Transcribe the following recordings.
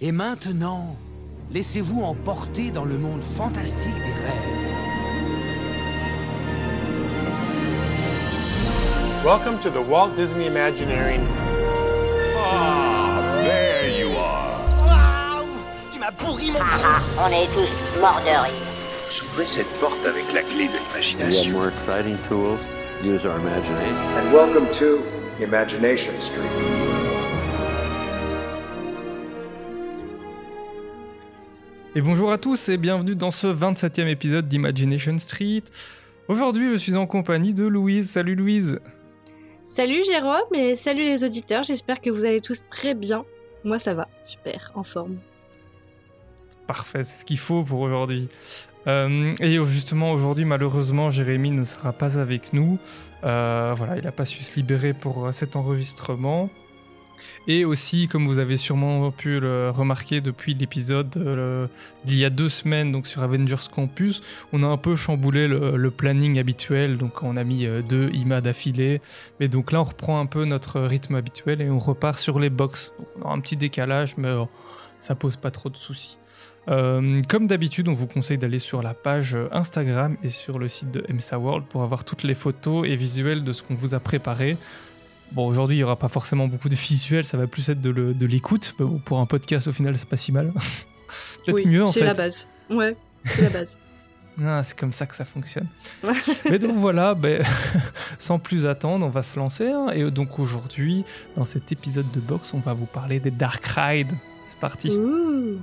Et maintenant, laissez-vous emporter dans le monde fantastique des rêves. Welcome to the Walt Disney Imagineering. Ah, there you are. Tu m'as pourri mon Ah, on est tous morts de rire. Cette porte avec la clé de We have l'imagination. more exciting tools. Use our imagination. and welcome to Imagination Street. Et bonjour à tous et bienvenue dans ce 27e épisode d'Imagination Street. Aujourd'hui, je suis en compagnie de Louise. Salut Louise. Salut Jérôme et salut les auditeurs, j'espère que vous allez tous très bien. Moi ça va, super, en forme. Parfait, c'est ce qu'il faut pour aujourd'hui. Euh, et justement, aujourd'hui, malheureusement, Jérémy ne sera pas avec nous. Euh, voilà, il n'a pas su se libérer pour cet enregistrement. Et aussi, comme vous avez sûrement pu le remarquer depuis l'épisode euh, d'il y a deux semaines, donc sur Avengers Campus, on a un peu chamboulé le, planning habituel. Donc, on a mis euh, deux IMA d'affilée. Mais donc là, on reprend un peu notre rythme habituel et on repart sur les box. Un petit décalage, mais euh, ça pose pas trop de soucis. Euh, comme d'habitude, on vous conseille d'aller sur la page Instagram et sur le site de MSA World pour avoir toutes les photos et visuels de ce qu'on vous a préparé. Bon, aujourd'hui, il n'y aura pas forcément beaucoup de visuels, ça va plus être de, l'écoute. Bon, pour un podcast, au final, c'est pas si mal. Peut-être oui, mieux, en c'est fait. la base. Ouais, c'est la base. Ah, c'est comme ça que ça fonctionne. Mais donc voilà, ben, sans plus attendre, on va se lancer. hein. Et donc aujourd'hui, dans cet épisode de box, on va vous parler des Dark Ride. C'est parti. Ouh.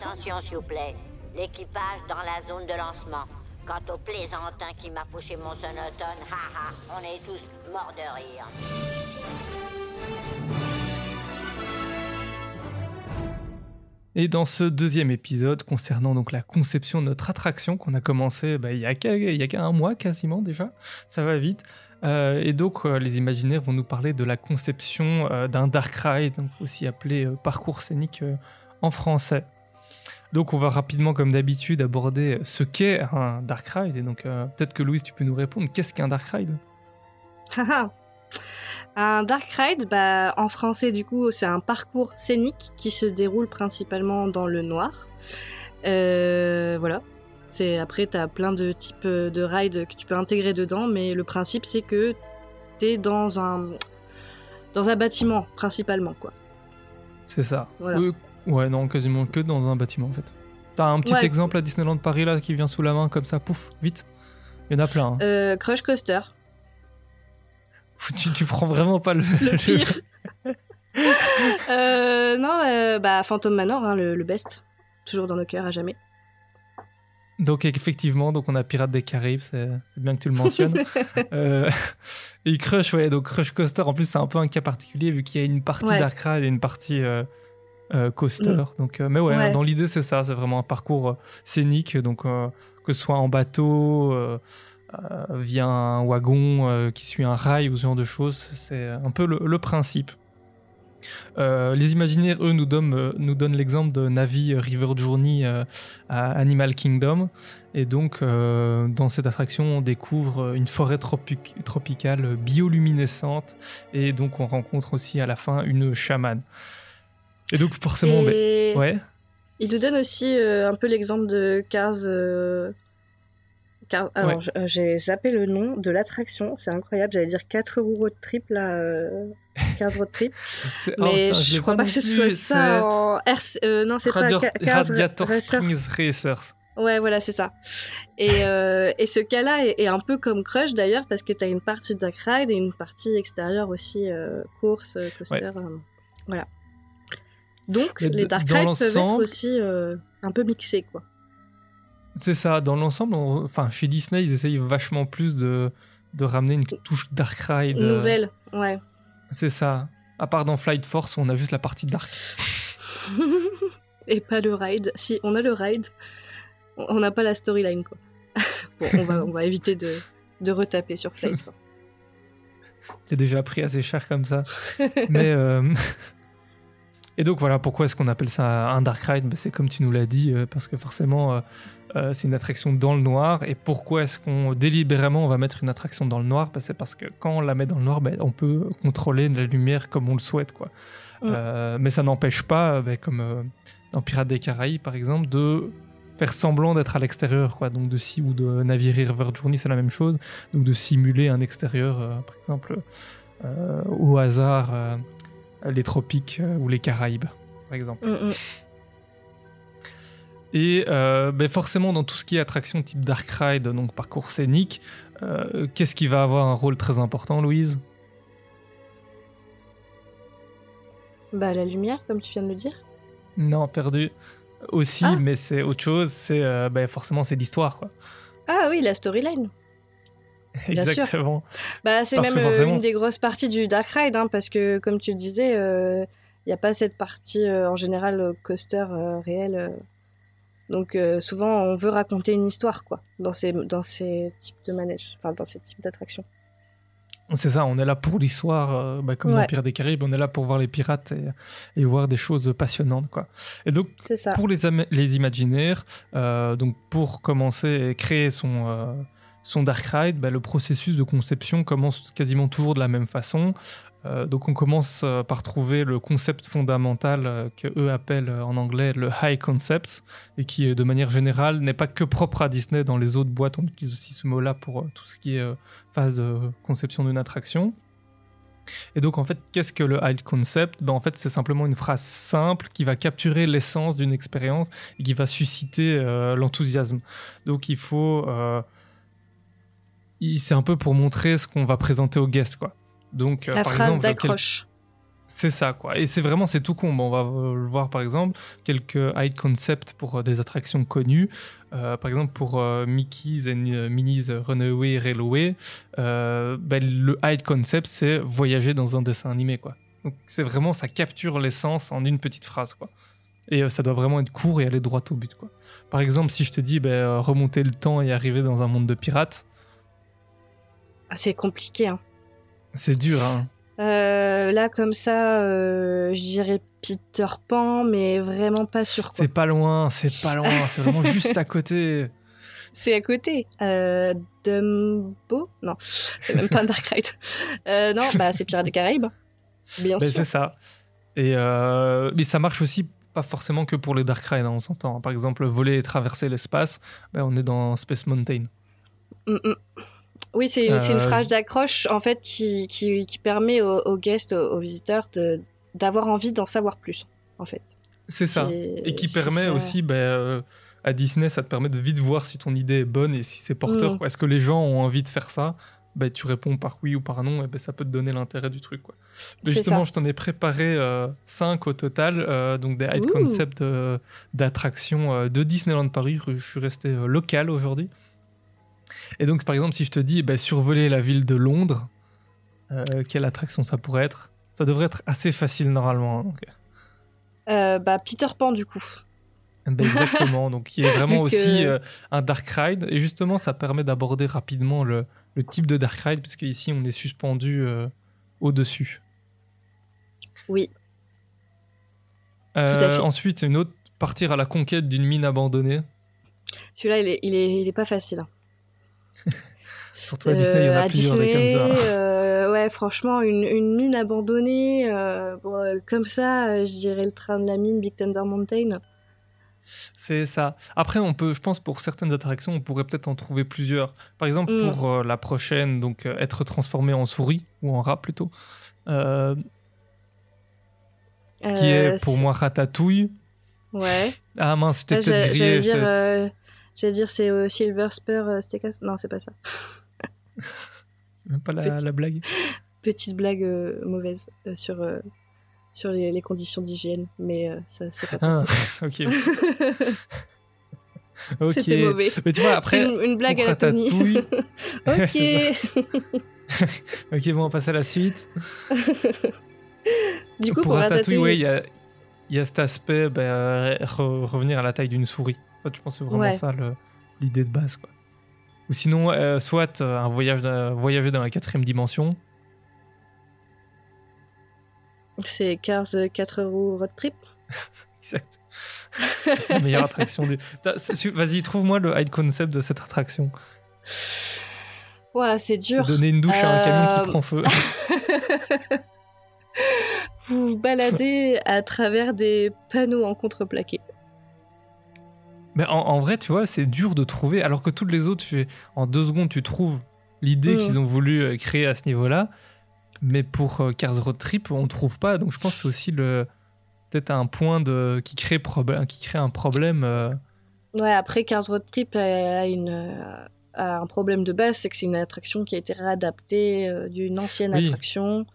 Attention s'il vous plaît, l'équipage dans la zone de lancement. Quant au plaisantin qui m'a fauché mon sonotone, haha, on est tous morts de rire. Et dans ce deuxième épisode, concernant donc la conception de notre attraction qu'on a commencé bah, il y a qu'un mois quasiment déjà, ça va vite. Euh, et donc euh, les imaginaires vont nous parler de la conception euh, d'un dark ride, aussi appelé parcours scénique en français. Donc on va rapidement comme d'habitude aborder ce qu'est un dark ride. Et donc euh, peut-être que Louise tu peux nous répondre, qu'est-ce qu'un dark ride? Haha. un dark ride, bah, en français du coup, c'est un parcours scénique qui se déroule principalement dans le noir. Euh, voilà. C'est après t'as plein de types de rides que tu peux intégrer dedans, mais le principe c'est que t'es dans un dans un bâtiment principalement quoi. C'est ça. Voilà. Euh, ouais, non, quasiment que dans un bâtiment en fait. T'as un petit Ouais. exemple à Disneyland Paris là qui vient sous la main comme ça, pouf, vite. Il y en a plein. hein. Euh, Crush Coaster, Tu, tu prends vraiment pas le, le pire. Euh, non, euh, bah Phantom Manor, hein, le, le best, toujours dans nos cœurs à jamais. Donc effectivement, donc on a Pirates des Caraïbes, c'est bien que tu le mentionnes. Euh, et Crush, ouais, donc Crush Coaster, en plus c'est un peu un cas particulier vu qu'il y a une partie Ouais. Dark Ride et une partie euh, Coaster. Mm. Donc, euh, mais ouais, Ouais. dans l'idée c'est ça, c'est vraiment un parcours euh, scénique, donc euh, que ce soit en bateau, via un wagon qui suit un rail ou ce genre de choses, c'est un peu le, le principe. Euh, les imaginaires, eux, nous donnent, nous donnent l'exemple de Navi River Journey euh, à Animal Kingdom. Et donc, euh, dans cette attraction, on découvre une forêt tropic- tropicale bioluminescente. Et donc, on rencontre aussi à la fin une chamane. Et donc, forcément, ben, ouais. il nous donne aussi euh, un peu l'exemple de Cars. euh, Cars- Alors, Ouais. je- euh, j'ai zappé le nom de l'attraction, c'est incroyable. J'allais dire 4 roues road trip là. euh, 15 road trip. Oh, Mais putain, je l'ai crois pas que ce soit ça en RC euh, non, c'est pas Radio- Ca- Cars Radiator Racer. Springs Racers. Ouais, voilà, c'est ça. Et, et ce cas-là est, est un peu comme Crush d'ailleurs, parce que tu as une partie dark ride et une partie extérieure aussi, course, coaster. voilà. Donc, les dark rides peuvent être aussi euh, un peu mixés, quoi. C'est ça, dans l'ensemble, enfin, chez Disney, ils essayent vachement plus de, de ramener une touche Dark Ride. Une euh, nouvelle, ouais. C'est ça. À part dans Flight Force, on a juste la partie Dark. et pas le ride. Si, on a le ride, on on n'a pas la storyline, quoi. bon, on va, on va éviter de, de retaper sur Flight Force. J'ai déjà pris assez cher comme ça. Mais euh, Et donc voilà, pourquoi est-ce qu'on appelle ça un dark ride? Ben, C'est comme tu nous l'as dit, euh, parce que forcément, euh, euh, c'est une attraction dans le noir. Et pourquoi est-ce qu'on délibérément on va mettre une attraction dans le noir? Ben, C'est parce que quand on la met dans le noir, ben, on peut contrôler la lumière comme on le souhaite. Quoi. Mm. Mais ça n'empêche pas, comme dans Pirates des Caraïbes par exemple, de faire semblant d'être à l'extérieur. quoi. Donc de si ou de naviguer River Journey, c'est la même chose. Donc de simuler un extérieur, euh, par exemple, euh, au hasard, euh, les tropiques euh, ou les Caraïbes, par exemple. Mm, mm. Et euh, ben forcément, dans tout ce qui est attraction type Dark Ride, donc parcours scénique, euh, qu'est-ce qui va avoir un rôle très important, Louise? Bah, la lumière, comme tu viens de le dire. Non, perdu. Aussi, Ah. mais c'est autre chose. C'est euh, ben forcément c'est l'histoire. Ah oui, la storyline. Exactement. Bah, c'est même euh, forcément, une des grosses parties du Dark Ride, hein, parce que comme tu le disais, il n'y a pas cette partie euh, en général euh, coaster euh, réel. euh. Donc euh, souvent, on veut raconter une histoire, quoi, dans ces, dans ces types de manèges, enfin dans ces types d'attractions. C'est ça. On est là pour l'histoire, euh, ben, comme Ouais. Pirates des Caraïbes. On est là pour voir les pirates et, et voir des choses passionnantes, quoi. Et donc pour les, les imaginaires, euh, donc pour commencer et créer son, euh, son Dark Ride, bah, le processus de conception commence quasiment toujours de la même façon. Euh, donc on commence euh, par trouver le concept fondamental euh, que eux appellent en anglais le high concept et qui de manière générale n'est pas que propre à Disney. Dans les autres boîtes, on utilise aussi ce mot-là pour tout ce qui est phase de conception d'une attraction. Et donc en fait, qu'est-ce que le high concept? Ben, En fait, c'est simplement une phrase simple qui va capturer l'essence d'une expérience et qui va susciter l'enthousiasme. Donc il faut... c'est un peu pour montrer ce qu'on va présenter aux guests, quoi. Donc, euh, la par phrase quel- d'accroche. c'est ça, quoi. Et c'est vraiment, c'est tout con. Bon, on va euh, le voir, par exemple, quelques high concepts pour euh, des attractions connues. Euh, par exemple, pour euh, Mickey's and Minnie's Runaway Railway, euh, ben, le high concept, c'est voyager dans un dessin animé, quoi. Donc, c'est vraiment, ça capture l'essence en une petite phrase, quoi. Et ça doit vraiment être court et aller droit au but, quoi. Par exemple, si je te dis, ben, remonter le temps et arriver dans un monde de pirates, Ah, c'est compliqué. Hein. c'est dur, hein. Euh, là, comme ça, euh, je dirais Peter Pan, mais vraiment pas sûr. C'est pas loin, c'est pas loin, c'est vraiment juste à côté. C'est à côté. Euh, Dumbo? Non, c'est même pas un Dark Ride. Euh, non, bah c'est Pirates des Caraïbes. Bien Ben, sûr. c'est ça. Et mais ça marche aussi pas forcément que pour les Dark Rides, hein, on s'entend. Par exemple, voler et traverser l'espace, ben, on est dans Space Mountain. Mm, mm. Oui, c'est une, Euh, phrase d'accroche en fait qui, qui, qui permet aux, aux guests, aux, visiteurs de d'avoir envie d'en savoir plus en fait. C'est ça. Et qui permet ça. aussi, ben, euh, à Disney, ça te permet de vite voir si ton idée est bonne et si c'est porteur. Mm. quoi. Est-ce que les gens ont envie de faire ça? Ben, Tu réponds par oui ou par non, et ben, ça peut te donner l'intérêt du truc. Quoi. Mais C'est justement, ça. je t'en ai préparé 5 au total, euh, donc des high concepts euh, d'attractions euh, de Disneyland Paris. Je suis resté euh, local aujourd'hui. Et donc, par exemple, si je te dis ben, survoler la ville de Londres, euh, quelle attraction ça pourrait être? Ça devrait être assez facile normalement. hein. Euh, bah Peter Pan du coup. Ben, exactement, donc il y a vraiment aussi euh, un dark ride et justement ça permet d'aborder rapidement le, le type de dark ride puisque ici on est suspendu au-dessus. Oui. Tout à fait. Ensuite, une autre partir à la conquête d'une mine abandonnée. Celui-là, il est, il est, il est pas facile. Surtout à Disney, il y en Euh, a à plusieurs des Disney, comme ça. euh, ouais, franchement, une, une mine abandonnée, euh, bon, euh, comme ça, euh, je dirais le train de la mine, Big Thunder Mountain. C'est ça. Après, on peut, je pense, pour certaines attractions, on pourrait peut-être en trouver plusieurs. Par exemple, Mm. pour euh, la prochaine, donc euh, être transformé en souris ou en rat plutôt, euh, qui Euh, est pour moi Ratatouille. Ouais. Ah mince, je t'ai Ah, peut-être grillé. j'allais dire, euh, j'allais dire c'est euh, Silver Spur euh, Steakhouse. Non, c'est pas ça. Même pas la, blague. Petite blague euh, mauvaise euh, sur, euh, sur les, les conditions d'hygiène, mais euh, ça, c'est pas Ah, possible. ok. ok. C'était mauvais. Mais tu vois, après, une, une blague à la Tony. Ok. Ok, bon, on passe à la suite. du coup, pour, pour, Ratatouille, Ratatouille, ouais, il y a, il y a cet aspect, euh, re- revenir à la taille d'une souris. Fait, je pense que c'est vraiment Ouais. ça l'idée de base. Quoi. Ou sinon, euh, soit euh, un voyage, voyager dans la quatrième dimension. C'est Cars 4 roues road trip. Exact. La meilleure attraction du. Vas-y, trouve-moi le hide concept de cette attraction. Ouais, c'est dur. Donner une douche à un camion Euh, qui prend feu. Vous vous baladez à travers des panneaux en contreplaqué. Mais en, en vrai, tu vois, c'est dur de trouver. Alors que toutes les autres, tu- en deux secondes, tu trouves l'idée Mm. qu'ils ont voulu euh, créer à ce niveau-là. Mais pour euh, Cars Road Trip, on trouve pas. Donc je pense que c'est aussi le peut-être un point de qui crée problème, qui crée un problème. euh, Ouais, après, Cars Road Trip a, une, euh, a un problème de base, c'est que c'est une attraction qui a été réadaptée euh, d'une ancienne Oui. attraction.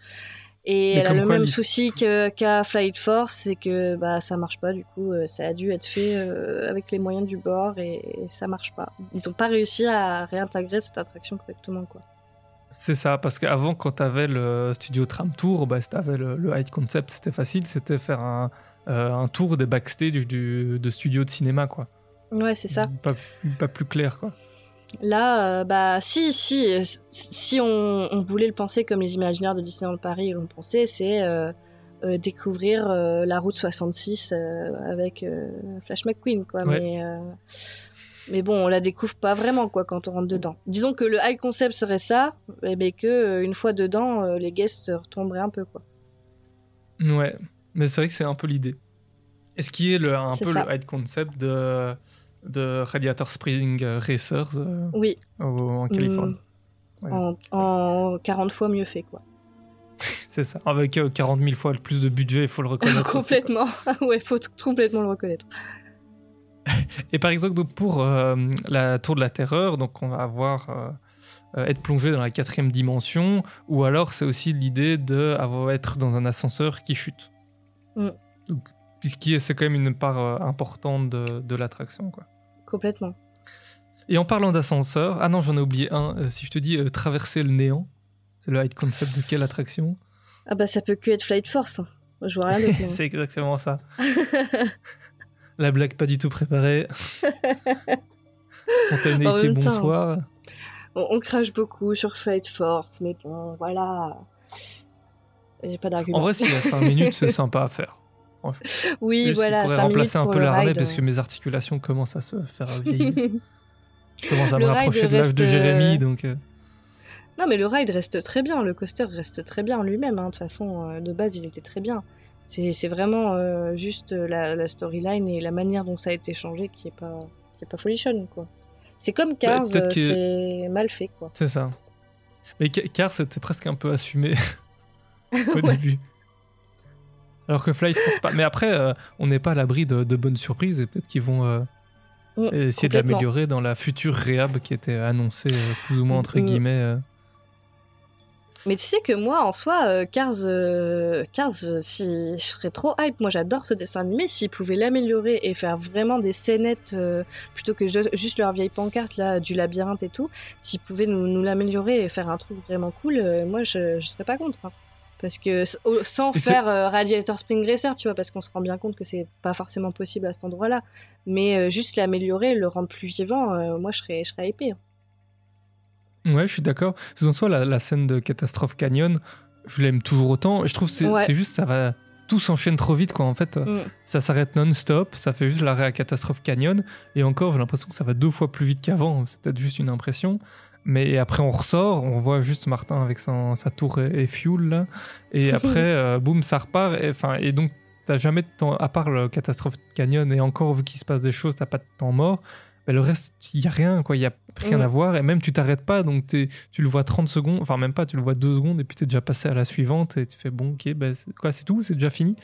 Et Mais elle a le quoi, même souci qu'a Flight Force, c'est que bah, ça marche pas, du coup, euh, ça a dû être fait euh, avec les moyens du bord et, et ça marche pas. Ils ont pas réussi à réintégrer cette attraction correctement, quoi. C'est ça, parce qu'avant, quand tu avais le studio Tram Tour, bah, si tu avais le, le hide concept, c'était facile, c'était faire un, euh, un tour des backstage du, du- de studio de cinéma, quoi. Ouais, c'est ça. Pas, pas plus clair, quoi. Là, euh, bah si, si, si on, on voulait le penser comme les imaginaires de Disneyland Paris l'ont pensé, c'est euh, euh, découvrir la route 66 euh, avec Flash McQueen, quoi. Ouais. Mais, mais bon, on la découvre pas vraiment, quoi, quand on rentre dedans. Disons que le high concept serait ça, eh mais que une fois dedans, les guests se retomberaient un peu, quoi. Ouais, mais c'est vrai que c'est un peu l'idée. Et ce qui est le, un peu ça. le hide concept de, de Radiator Spring euh, Racers euh, Oui, au- en Californie. Ouais, en, en 40 fois mieux fait, quoi. C'est ça. Avec euh, 40 000 fois le plus de budget, il faut le reconnaître. aussi, complètement. ouais, faut complètement le reconnaître. Et par exemple, donc, pour euh, la Tour de la Terreur, donc on va avoir être plongé dans la quatrième dimension, ou alors c'est aussi l'idée de avoir, être dans un ascenseur qui chute. Mm. Donc, puisque c'est quand même une part euh, importante de, de l'attraction. quoi. Complètement. Et en parlant d'ascenseur, ah non, j'en ai oublié un. Euh, si je te dis euh, traverser le néant, c'est le hide concept de quelle attraction? Ah bah ça peut que être Flight Force. hein. Je vois rien d'autre. C'est exactement ça. La blague pas du tout préparée. Spontanéité, temps. bonsoir. on, on crache beaucoup sur Flight Force, mais bon, voilà. J'ai pas d'argument. En vrai, s'il y a 5 minutes, c'est sympa à faire. oui, Juste, voilà. il pourrait cinq remplacer un pour peu la harnais ride. parce que mes articulations commencent à se faire vieillir. Je commence à me Le rapprocher de l'âge de Jérémy, euh, donc. euh, Non, mais le ride reste très bien. Le coaster reste très bien en lui-même. hein. De toute façon, euh, de base, il était très bien. C'est vraiment euh, juste la, la storyline et la manière dont ça a été changé qui est pas, qui est pas folichonne, quoi. C'est comme Cars, Bah, euh, que- c'est mal fait, quoi. C'est ça. Mais Ca- car c'était presque un peu assumé au Ouais. début. Alors que Flight Force pas. Mais après, euh, on n'est pas à l'abri de, de bonnes surprises et peut-être qu'ils vont euh, Mm, essayer de l'améliorer dans la future réhab qui était annoncée euh, plus ou moins entre Mm. guillemets. Mais tu sais que moi, en soi, Cars, Cars si je serais trop hype, moi j'adore ce dessin animé, s'ils pouvaient l'améliorer et faire vraiment des scénettes euh, plutôt que ju- juste leur vieille pancarte là, du labyrinthe et tout, s'ils pouvaient nous, nous l'améliorer et faire un truc vraiment cool, euh, moi je, je serais pas contre. hein. Parce que sans faire euh, Radiator Spring Racer, tu vois, parce qu'on se rend bien compte que c'est pas forcément possible à cet endroit-là, mais euh, juste l'améliorer, le rendre plus vivant, euh, moi je serais, je serais hypée. hein. Ouais, je suis d'accord. En soi, la, la scène de Catastrophe Canyon, je l'aime toujours autant. Je trouve que c'est Ouais. c'est juste, ça va. Tout s'enchaîne trop vite, quoi. En fait, Mm. ça s'arrête non-stop. Ça fait juste l'arrêt à Catastrophe Canyon. Et encore, j'ai l'impression que ça va deux fois plus vite qu'avant. C'est peut-être juste une impression. Mais après, on ressort. On voit juste Martin avec son- sa tour et, et fuel, là. Et après, euh, boum, ça repart. Et, et donc, t'as jamais de temps. À part le Catastrophe Canyon, et encore, vu qu'il se passe des choses, t'as pas de temps mort. Mais le reste, il y a rien, quoi. Il y a rien Mm. à voir. Et même, tu t'arrêtes pas. Donc, t'es- tu le vois 30 secondes. Enfin, même pas, tu le vois 2 secondes. Et puis, t'es déjà passé à la suivante. Et tu fais, bon, ok, ben, c'est- quoi, c'est tout, c'est déjà fini?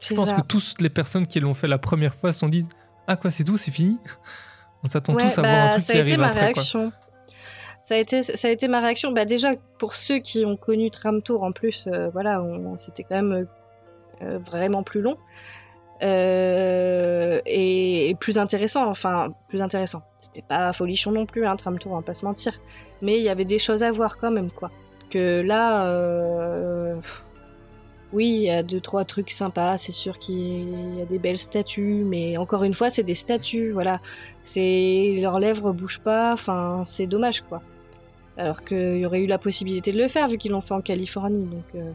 Je pense ça. que toutes les personnes qui l'ont fait la première fois se sont dit Ah, quoi, c'est tout, c'est fini? On s'attend Ouais, tous à voir bah, un truc ça qui a été arrive ma après. Quoi. Ça a été, ça a été ma réaction. Bah déjà pour ceux qui ont connu Tram Tour en plus, euh, voilà, c'était quand même euh, vraiment plus long Euh, et, plus intéressant. Enfin, plus intéressant. C'était pas folichon non plus, hein, Tram Tour, on va pas se mentir. Mais il y avait des choses à voir quand même, quoi. Que là, euh, oui, il y a deux trois trucs sympas. C'est sûr qu'il y a des belles statues, mais encore une fois, c'est des statues, voilà c'est leurs lèvres bougent pas, enfin c'est dommage quoi. Alors qu'il y aurait eu la possibilité de le faire vu qu'ils l'ont fait en Californie, donc euh,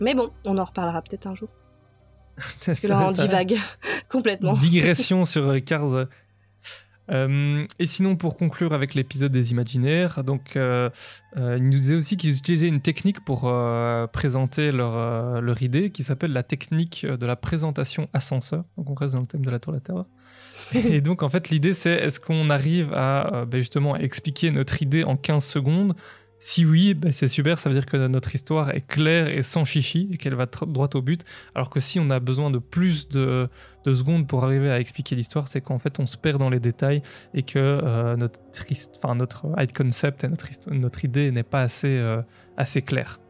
Mais bon, on en reparlera peut-être un jour. Parce que là, on divague complètement. digression sur euh, Cars. Euh, et sinon, pour conclure avec l'épisode des imaginaires, donc euh, euh, il nous disait aussi qu'ils utilisaient une technique pour présenter leur, leur idée qui s'appelle la technique de la présentation ascenseur. Donc on reste dans le thème de la tour de la terreur. Et donc en fait l'idée c'est est-ce qu'on arrive à euh, ben, justement expliquer notre idée en 15 secondes? Si oui, ben, c'est super, ça veut dire que notre histoire est claire et sans chichi et qu'elle va droit au but. Alors que si on a besoin de plus de, de secondes pour arriver à expliquer l'histoire, c'est qu'en fait on se perd dans les détails et que euh, notre, enfin, notre high concept et notre, notre idée n'est pas assez, euh, assez claire.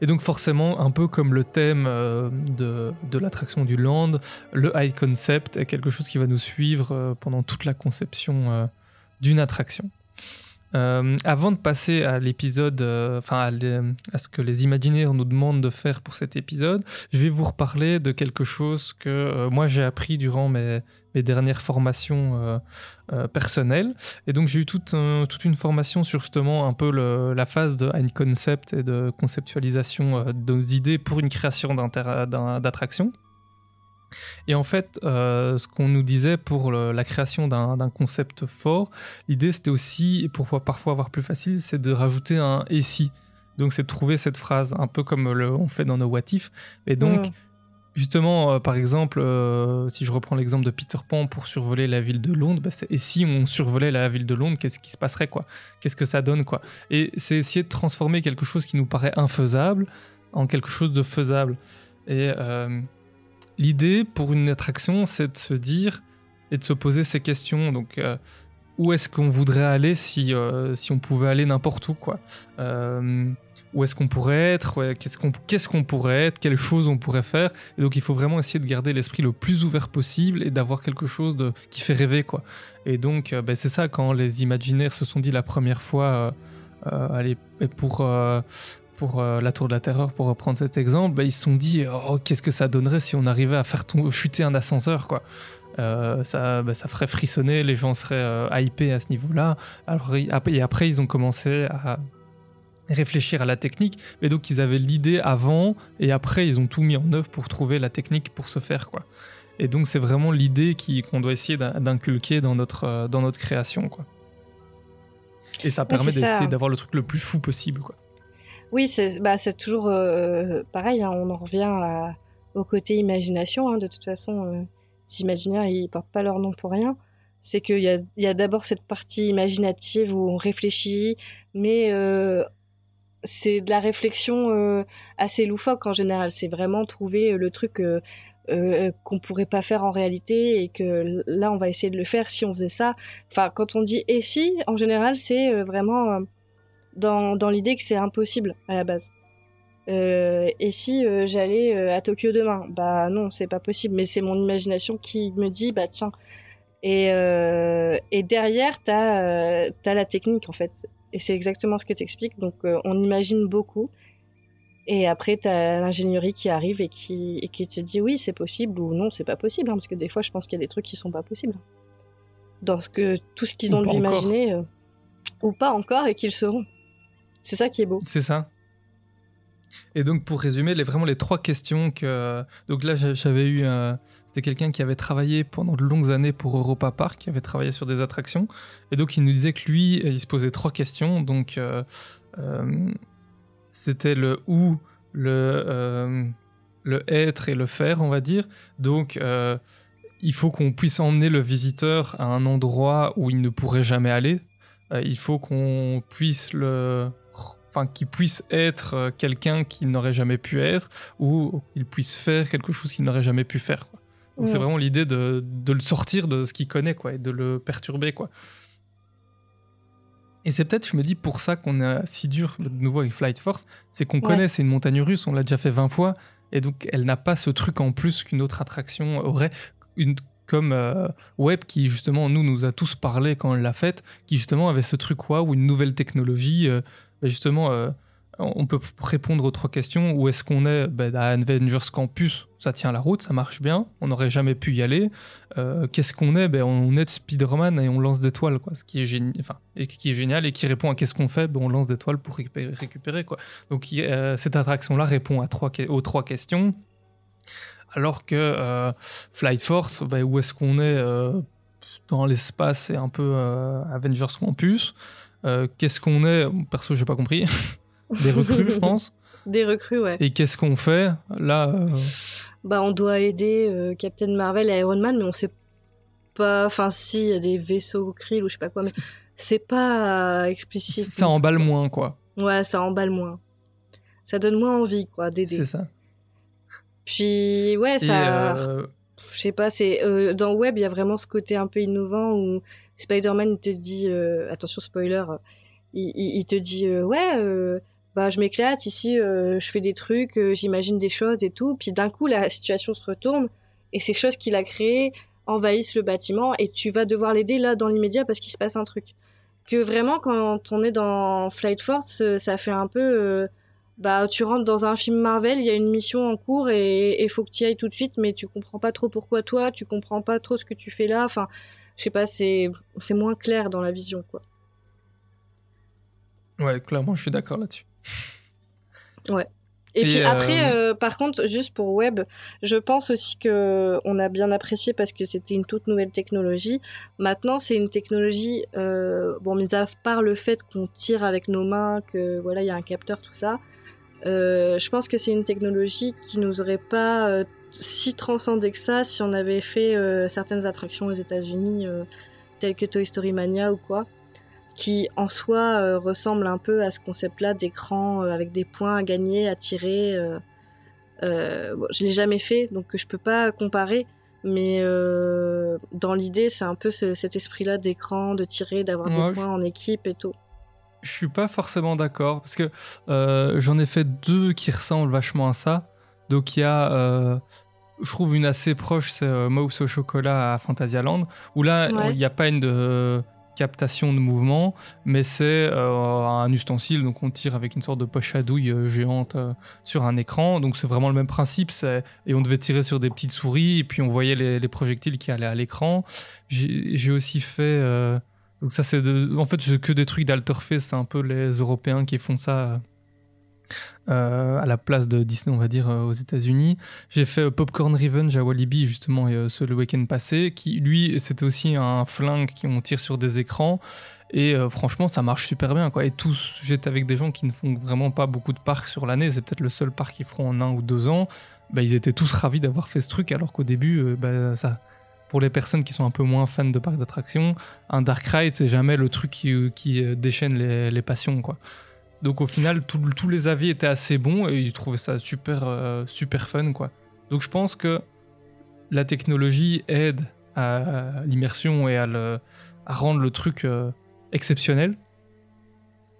Et donc forcément, un peu comme le thème euh, de, l'attraction du land, le high concept est quelque chose qui va nous suivre euh, pendant toute la conception euh, d'une attraction. Euh, avant de passer à l'épisode, euh, enfin à, ce que les imaginaires nous demandent de faire pour cet épisode, je vais vous reparler de quelque chose que euh, moi j'ai appris durant mes, dernières formations personnelles. Et donc j'ai eu toute, un- toute une formation sur justement un peu la phase de high concept et de conceptualisation de nos idées pour une création d'attraction. Et en fait, euh, ce qu'on nous disait pour le- la création d'un concept fort, l'idée c'était aussi, et pour parfois avoir plus facile, c'est de rajouter un et si. Donc c'est de trouver cette phrase, un peu comme le, on fait dans nos what if. Et donc, Mm. justement, euh, par exemple, euh, si je reprends l'exemple de Peter Pan pour survoler la ville de Londres, bah, et si on survolait la ville de Londres, qu'est-ce qui se passerait quoi? Qu'est-ce que ça donne quoi? Et c'est essayer de transformer quelque chose qui nous paraît infaisable en quelque chose de faisable. Et l'idée pour une attraction, c'est de se dire et de se poser ces questions. Donc, euh, où est-ce qu'on voudrait aller si, euh, si on pouvait aller n'importe où quoi? Euh, Où est-ce qu'on pourrait être? Qu'est-ce qu'on pourrait être? Quelles choses on pourrait faire? Et donc, il faut vraiment essayer de garder l'esprit le plus ouvert possible et d'avoir quelque chose de, qui fait rêver quoi. Et donc, ben, c'est ça quand les imaginaires se sont dit la première fois, euh, euh, allez, et pour pour euh, la Tour de la Terreur, pour reprendre cet exemple, bah, ils se sont dit oh, qu'est-ce que ça donnerait si on arrivait à faire chuter un ascenseur quoi. Euh, ça, bah, ça ferait frissonner, les gens seraient euh, hypés à ce niveau-là. Et après- ils ont commencé à réfléchir à la technique, mais donc ils avaient l'idée avant et après ils ont tout mis en œuvre pour trouver la technique pour se faire quoi. Et donc c'est vraiment l'idée qu'on doit essayer d'in- d'inculquer dans notre, euh, dans notre création quoi. Et ça permet d'essayer d'avoir le truc le plus fou possible quoi. Oui, c'est bah, toujours euh, pareil, hein, on en revient au côté imagination. hein, de toute façon, euh, les imaginaires, ils portent pas leur nom pour rien. C'est qu'il y a, d'abord cette partie imaginative où on réfléchit, mais euh, c'est de la réflexion euh, assez loufoque en général. C'est vraiment trouver le truc qu'on pourrait pas faire en réalité et que là, on va essayer de le faire si on faisait ça. Enfin, quand on dit et si, en général, c'est vraiment... dans, dans l'idée que c'est impossible à la base. Euh, et si euh, j'allais euh, à Tokyo demain? Bah non, c'est pas possible, mais c'est mon imagination qui me dit, bah tiens. Et, et derrière, t'as la technique en fait. Et c'est exactement ce que t'expliques. Donc on imagine beaucoup. Et après, t'as l'ingénierie qui arrive et qui, et qui te dit oui, c'est possible ou non, c'est pas possible. hein, parce que des fois, je pense qu'il y a des trucs qui sont pas possibles. Dans ce que, tout ce qu'ils ont dû imaginer, ou pas encore, et qu'ils seront. C'est ça qui est beau. C'est ça. Et donc pour résumer, les, vraiment les trois questions que... Donc là j'a- j'avais eu... euh, C'était quelqu'un qui avait travaillé pendant de longues années pour Europa Park, qui avait travaillé sur des attractions. Et donc il nous disait que lui, il se posait trois questions. Donc euh, euh, c'était le où, le, euh, le être et le faire, on va dire. Donc euh, il faut qu'on puisse emmener le visiteur à un endroit où il ne pourrait jamais aller. Euh, il faut qu'on puisse le enfin qu'il puisse être euh, quelqu'un qui n'aurait jamais pu être ou qu'il puisse faire quelque chose qu'il n'aurait jamais pu faire quoi. donc c'est vraiment l'idée de, de le sortir de ce qu'il connaît quoi et de le perturber quoi et c'est peut-être je me dis pour ça qu'on est si dur de nouveau avec Flight Force c'est qu'on Ouais. connaît c'est une montagne russe on l'a déjà fait 20 fois et donc elle n'a pas ce truc en plus qu'une autre attraction aurait une comme euh, Web qui justement nous nous a tous parlé quand on l'a faite qui justement avait ce truc waouh une nouvelle technologie euh, bah, justement euh, on peut répondre aux trois questions. Où est-ce qu'on est? Ben, À Avengers Campus, ça tient la route, ça marche bien. On n'aurait jamais pu y aller. Euh, qu'est-ce qu'on est? Ben, On est de Spider-Man et on lance des toiles, quoi. Ce qui est, génial, et qui est répond à qu'est-ce qu'on fait? On lance des toiles pour récupérer. Donc euh, cette attraction-là répond à trois, aux trois questions. Alors que Flight Force, où est-ce qu'on est, dans l'espace et un peu Avengers Campus? Qu'est-ce qu'on est Perso, j'ai pas compris. Des recrues, je pense. Des recrues, ouais. Et qu'est-ce qu'on fait là euh Bah, on doit aider euh, Captain Marvel et Iron Man, mais on sait pas. Enfin, si, il y a des vaisseaux Krill ou je sais pas quoi, mais c'est pas explicite. Ça emballe moins, quoi. Ouais, ça emballe moins. Ça donne moins envie, quoi, d'aider. C'est ça. Puis, ouais, ça. Euh, je sais pas, c'est dans Web, il y a vraiment ce côté un peu innovant où Spider-Man te dit, attention spoiler, il, te dit ouais, bah je m'éclate ici, euh, je fais des trucs, euh, j'imagine des choses et tout. Puis d'un coup, la situation se retourne et ces choses qu'il a créées envahissent le bâtiment et tu vas devoir l'aider là dans l'immédiat parce qu'il se passe un truc. Que vraiment, quand on est dans Flight Force, euh, ça fait un peu. Bah, tu rentres dans un film Marvel, il y a une mission en cours et il faut que tu y ailles tout de suite, mais tu comprends pas trop pourquoi toi, tu comprends pas trop ce que tu fais là. Enfin, je sais pas, c'est moins clair dans la vision, quoi. Ouais, clairement, je suis d'accord là-dessus. Ouais. Et, puis après, euh, euh, par contre, juste pour web, je pense aussi que on a bien apprécié parce que c'était une toute nouvelle technologie. Maintenant, c'est une technologie, euh, bon, mis à part le fait qu'on tire avec nos mains, que voilà, il y a un capteur, tout ça. Je pense que c'est une technologie qui nous aurait pas si transcendé que ça si on avait fait certaines attractions aux États-Unis, telles que Toy Story Mania ou quoi qui en soi euh, ressemble un peu à ce concept-là d'écran euh, avec des points à gagner, à tirer. Euh, euh je l'ai jamais fait, donc je peux pas comparer. Mais dans l'idée, c'est un peu cet esprit-là d'écran, de tirer, d'avoir des points en équipe et tout. Je suis pas forcément d'accord parce que j'en ai fait deux qui ressemblent vachement à ça. Donc il y a je trouve une assez proche, c'est Mouse au chocolat à Fantasyland, où là, il n'y a pas une de, captation de mouvement, mais c'est euh, un ustensile, donc on tire avec une sorte de poche à douille euh, géante euh, sur un écran, donc c'est vraiment le même principe, et on devait tirer sur des petites souris, et puis on voyait les, projectiles qui allaient à l'écran. J'ai aussi fait... donc ça c'est en fait que des trucs d'Alterface, c'est un peu les Européens qui font ça euh, à la place de Disney, on va dire, euh, aux États-Unis. J'ai fait euh, Popcorn Revenge à Walibi, justement, ce le week-end passé, qui, lui, c'était aussi un flingue qui on tire sur des écrans. Et franchement, ça marche super bien. Quoi. Et tous, j'étais avec des gens qui ne font vraiment pas beaucoup de parcs sur l'année. C'est peut-être le seul parc qu'ils feront en un ou deux ans. Bah, ils étaient tous ravis d'avoir fait ce truc, alors qu'au début, bah, ça, pour les personnes qui sont un peu moins fans de parcs d'attractions, un dark ride, c'est jamais le truc qui, déchaîne les, passions. Quoi. Donc au final, tous les avis étaient assez bons et ils trouvaient ça super, euh, super fun, quoi. Donc je pense que la technologie aide à, l'immersion et à, rendre le truc euh, exceptionnel,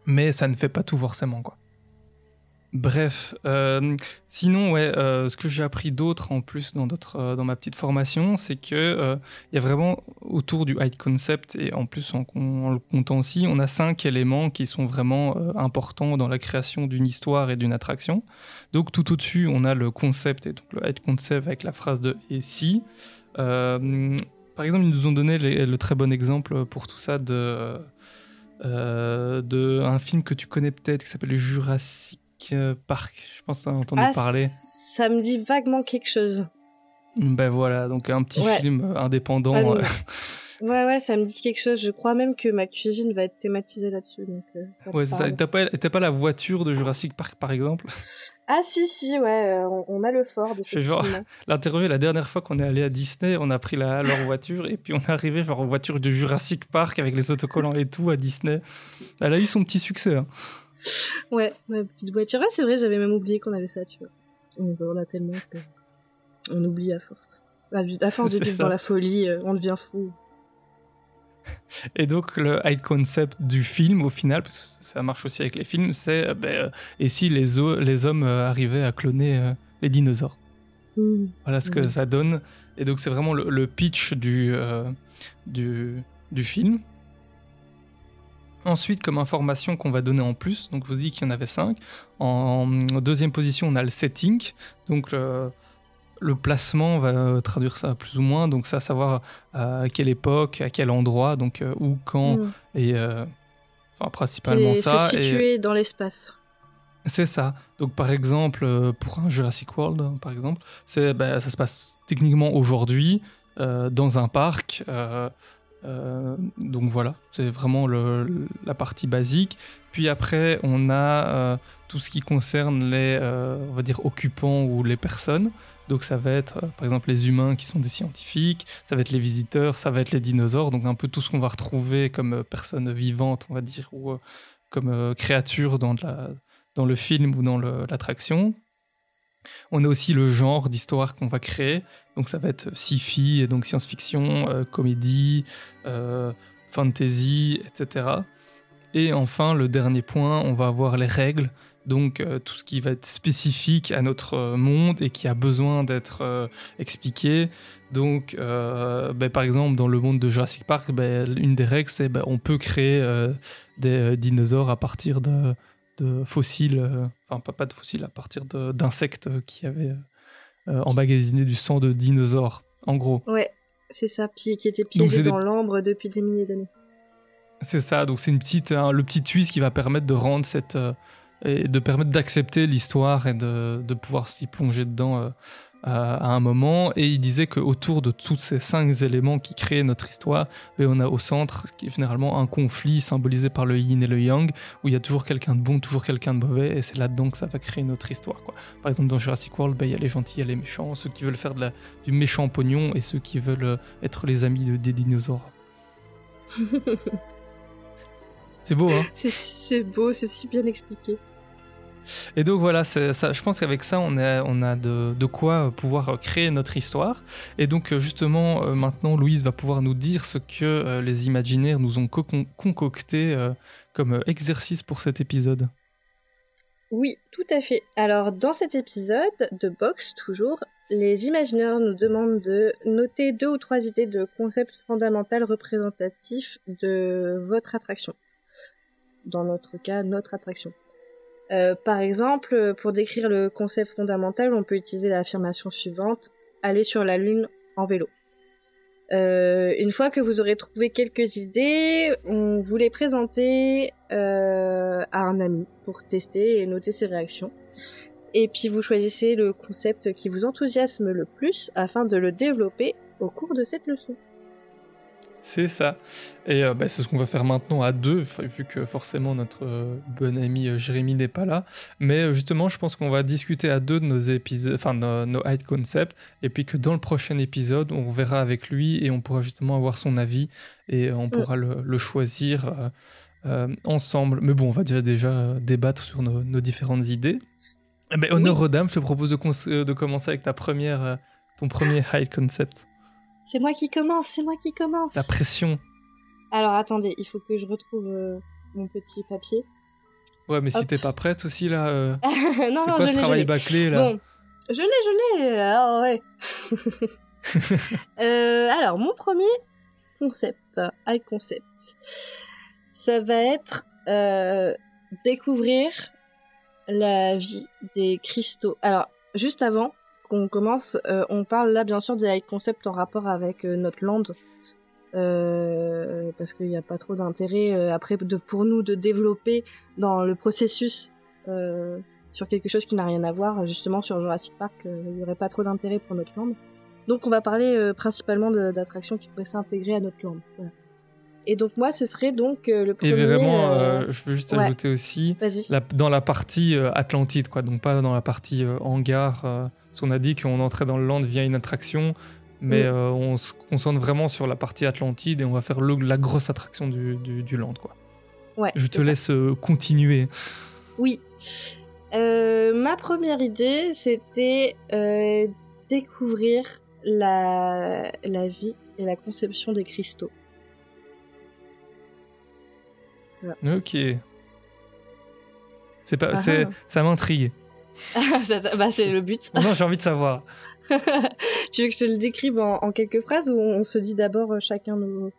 mais ça ne fait pas tout forcément, quoi. Bref, euh, sinon, ouais, euh, ce que j'ai appris d'autre en plus dans, euh, dans ma petite formation, c'est que il y a vraiment autour du high concept et en plus en, le comptant aussi, on a cinq éléments qui sont vraiment importants dans la création d'une histoire et d'une attraction. Donc tout au-dessus, on a le concept et donc le high concept avec la phrase de et si. par exemple, ils nous ont donné le très bon exemple pour tout ça de de un film que tu connais peut-être qui s'appelle Jurassic euh, Park. Je pense que entendu ah, parler. Ça me dit vaguement quelque chose. Ben voilà, donc un petit film euh, indépendant. Ah, euh. ouais, ouais, ça me dit quelque chose. Je crois même que ma cuisine va être thématisée là-dessus. Donc, ouais, T'as pas, pas la voiture de Jurassic Park, par exemple? Ah si, si, ouais, on, a le Ford. Genre l'interroger la dernière fois qu'on est allé à Disney, on a pris la, leur voiture et puis on est arrivé genre en voiture de Jurassic Park avec les autocollants et tout à Disney. Elle a eu son petit succès. Hein ouais, ma petite voiture. c'est vrai, j'avais même oublié qu'on avait ça, tu vois. On a tellement on oublie à force. À force de vivre dans la folie, euh, on devient fou. Et donc le high concept du film, au final, parce que ça marche aussi avec les films, c'est euh, et si les, les hommes arrivaient à cloner les dinosaures? Mmh. Voilà ce que mmh. ça donne. Et donc c'est vraiment le, pitch du, du, du film. Ensuite, comme information qu'on va donner en plus, donc je vous dis qu'il y en avait 5. En deuxième position, on a le setting, donc le, le placement, on va traduire ça plus ou moins, donc ça, savoir à quelle époque, à quel endroit, donc euh, où, quand, Mm. et euh, enfin principalement ça. se et- situer dans l'espace. c'est ça. Donc par exemple, euh, pour un Jurassic World, hein, par exemple, c'est bah, ça se passe techniquement aujourd'hui euh, dans un parc. euh, euh, donc voilà, c'est vraiment la partie basique. Puis après, on a euh, tout ce qui concerne les, euh, on va dire, occupants ou les personnes. Donc ça va être, par exemple, les humains qui sont des scientifiques, ça va être les visiteurs, ça va être les dinosaures, donc un peu tout ce qu'on va retrouver comme personnes vivantes, on va dire, ou comme créatures dans, la, dans le film ou dans l'attraction. On a aussi le genre d'histoire qu'on va créer, donc ça va être sci-fi, donc science-fiction, euh, comédie, euh, fantasy, etc. Et enfin, le dernier point, on va avoir les règles, donc euh, tout ce qui va être spécifique à notre monde et qui a besoin d'être expliqué. Donc, ben, par exemple, dans le monde de Jurassic Park, ben, une des règles, c'est ben, on peut créer des dinosaures à partir de, de fossiles, euh, enfin pas, pas de fossiles, à partir d'insectes qui avaient euh, emmagasiné du sang de dinosaures, en gros. Ouais, c'est ça, qui était piégé des- dans l'ambre depuis des milliers d'années. C'est ça, donc c'est une petite, un- le petit twist qui va permettre de rendre cette. euh, et de permettre d'accepter l'histoire et de, de pouvoir s'y plonger dedans à, à un moment. Et il disait qu'autour de tous ces cinq éléments qui créent notre histoire, ben, on a au centre ce qui est généralement un conflit symbolisé par le yin et le yang, où il y a toujours quelqu'un de bon, toujours quelqu'un de mauvais, et c'est là-dedans que ça va créer notre histoire. Quoi. Par exemple, dans Jurassic World, ben, il y a les gentils, il y a les méchants, ceux qui veulent faire de la, du méchant pognon et ceux qui veulent euh, être les amis de- des dinosaures. C'est beau, hein? C'est beau, c'est si bien expliqué. Et donc voilà, je pense qu'avec ça, on a, de, quoi pouvoir créer notre histoire. Et donc euh, justement, euh, maintenant, Louise va pouvoir nous dire ce que euh, les imaginaires nous ont co- concocté euh, comme euh, exercice pour cet épisode. Oui, tout à fait. Alors, dans cet épisode de Box, toujours, les imagineurs nous demandent de noter deux ou trois idées de concepts fondamentaux représentatifs de votre attraction. Dans notre cas, notre attraction. Euh, par exemple, pour décrire le concept fondamental, on peut utiliser l'affirmation suivante aller sur la Lune en vélo. Euh, une fois que vous aurez trouvé quelques idées, on vous les présenter euh, à un ami pour tester et noter ses réactions. Et puis vous choisissez le concept qui vous enthousiasme le plus afin de le développer au cours de cette leçon. C'est ça. Et euh, bah, c'est ce qu'on va faire maintenant à deux, vu que forcément notre euh, bon ami euh, Jérémy n'est pas là. Mais justement, je pense qu'on va discuter à deux de nos épisodes, enfin nos, nos hide concepts, et puis que dans le prochain épisode, on verra avec lui et on pourra justement avoir son avis et on pourra le, le choisir ensemble. Mais bon, on va déjà déjà débattre sur nos, nos différentes idées. Eh ben, honneur aux dames, je te propose de, de commencer avec ta première, ton premier hide concept. C'est moi qui commence, c'est moi qui commence. La pression. Alors attendez, il faut que je retrouve euh, mon petit papier. Ouais, mais si t'es pas prête aussi là. euh, non, c'est non, quoi je ce l'ai, je travail bâclé là Bon, je l'ai, je l'ai. Alors ouais. Euh, alors mon premier concept, high concept, ça va être euh, découvrir la vie des cristaux. Alors juste avant qu'on commence, euh, on parle là bien sûr des high concepts en rapport avec euh, notre land. Euh, parce qu'il n'y a pas trop d'intérêt après pour nous de développer dans le processus sur quelque chose qui n'a rien à voir. Justement, sur Jurassic Park, il n'y aurait pas trop d'intérêt pour notre land. Donc, on va parler principalement d'attractions qui pourraient s'intégrer à notre land. Et donc, moi, ce serait donc euh, le Et premier. vraiment, euh, euh, je veux juste ouais. ajouter aussi, la- dans la partie euh, Atlantide, quoi, donc pas dans la partie hangar. parce qu'on a dit qu'on entrait dans le land via une attraction, mais Mm. on se concentre vraiment sur la partie Atlantide et on va faire le- la grosse attraction du, du, du land, quoi. Ouais, Je te ça. laisse continuer. Oui. Ma première idée, c'était découvrir la, la vie et la conception des cristaux. Ok. C'est pas, Ah c'est, ah. ça m'intrigue. Bah, c'est le but. non, j'ai envie de savoir. tu veux que je te le décrive en, en quelques phrases ou on se dit d'abord euh, chacun nos...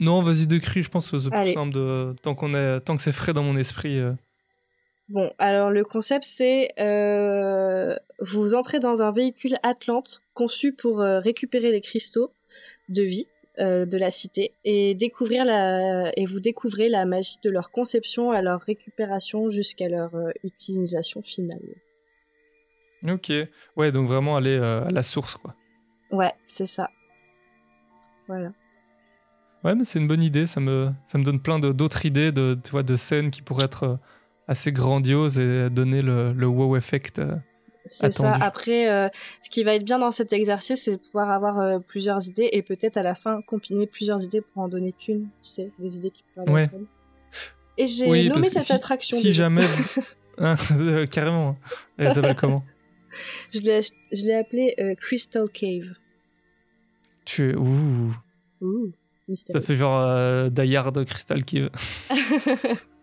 Non, vas-y, décris, je pense que c'est plus simple de... tant, qu'on est... tant que c'est frais dans mon esprit. euh. Bon, alors le concept c'est euh, vous entrez dans un véhicule Atlante conçu pour euh, récupérer les cristaux de vie euh, de la cité et découvrir la et vous découvrez la magie de leur conception à leur récupération jusqu'à leur euh, utilisation finale. Ok. Ouais, donc vraiment aller euh, à la source, quoi. Ouais, c'est ça. Voilà. Ouais, mais c'est une bonne idée. Ça me, ça me donne plein de- d'autres idées de, tu vois, de scènes qui pourraient être assez grandioses et donner le, le wow effect. C'est ça. Après, euh, ce qui va être bien dans cet exercice, c'est de pouvoir avoir euh, plusieurs idées et peut-être à la fin combiner plusieurs idées pour en donner qu'une. Tu sais, des idées qui aller Ouais. Et j'ai Oui, nommé cette si- attraction. Si jamais. Hein, euh, carrément. Elle s'appelle comment Je l'ai, je l'ai appelé euh, Crystal Cave. Tu es. Ouh. Ouh, Ça mystérieux. fait genre Die Hard Crystal Cave.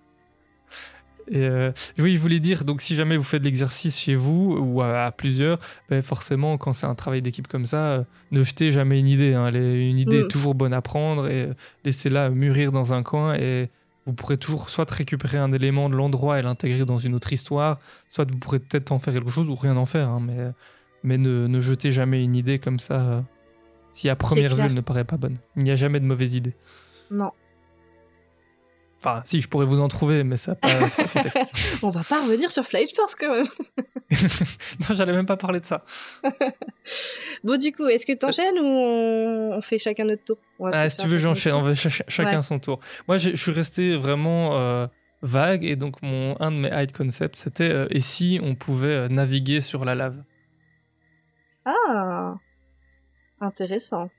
Et euh, oui, je voulais dire, donc si jamais vous faites de l'exercice chez vous ou à, à plusieurs, ben forcément, quand c'est un travail d'équipe comme ça, euh, ne jetez jamais une idée. hein. Une idée Mm. est toujours bonne à prendre et euh, laissez-la mûrir dans un coin et vous pourrez toujours soit récupérer un élément de l'endroit et l'intégrer dans une autre histoire, soit vous pourrez peut-être en faire quelque chose ou rien en faire. hein, mais mais ne, ne jetez jamais une idée comme ça euh, si à première vue elle ne paraît pas bonne. Il n'y a jamais de mauvaise idée. non, Enfin, si, je pourrais vous en trouver, mais ça pas, pas contexte. on va pas revenir sur Flight Force quand même. non, j'allais même pas parler de ça. Bon, du coup, est-ce que t'enchaînes ou on, on fait chacun notre tour? On va Ah, si tu veux, j'enchaîne. On va ch- chacun Ouais. son tour. Moi, je suis resté vraiment euh, vague et donc mon un de mes hide concepts, c'était euh, et si on pouvait euh, naviguer sur la lave? Ah, intéressant.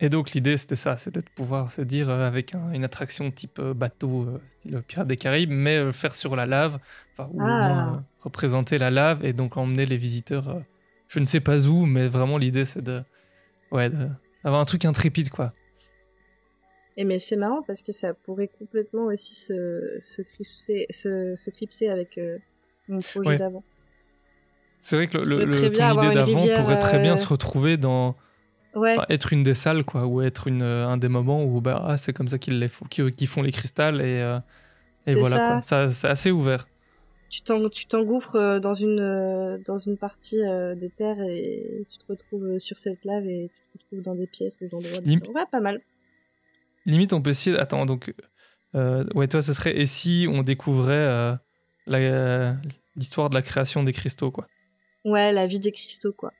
Et donc l'idée, c'était ça, c'était de pouvoir se dire euh, avec un- une attraction type euh, bateau, euh, style Pirates des Caraïbes, mais euh, faire sur la lave, enfin, ou Ah. euh, représenter la lave et donc emmener les visiteurs. euh, je ne sais pas où, mais vraiment l'idée, c'est de, ouais, d'avoir un truc intrépide, quoi. Et mais c'est marrant parce que ça pourrait complètement aussi se, se, clipser, se, se clipser avec euh, mon projet Ouais. d'avant. C'est vrai que le, le- ton idée d'avant pourrait très bien euh, se retrouver dans Ouais, enfin, être une des salles quoi ou être une, euh, un des moments où bah ah, c'est comme ça qu'ils les font qu'ils qu'ils font les cristals et, euh, et voilà ça. c'est assez ouvert. Tu t'en- tu t'engouffres euh, dans une, dans une partie des terres et tu te retrouves sur cette lave et tu te retrouves dans des pièces, des endroits. Lim-. Ouais, pas mal. Limite on peut essayer attends donc euh, ouais toi ce serait et si on découvrait la- l'histoire de la création des cristaux quoi? Ouais, la vie des cristaux, quoi.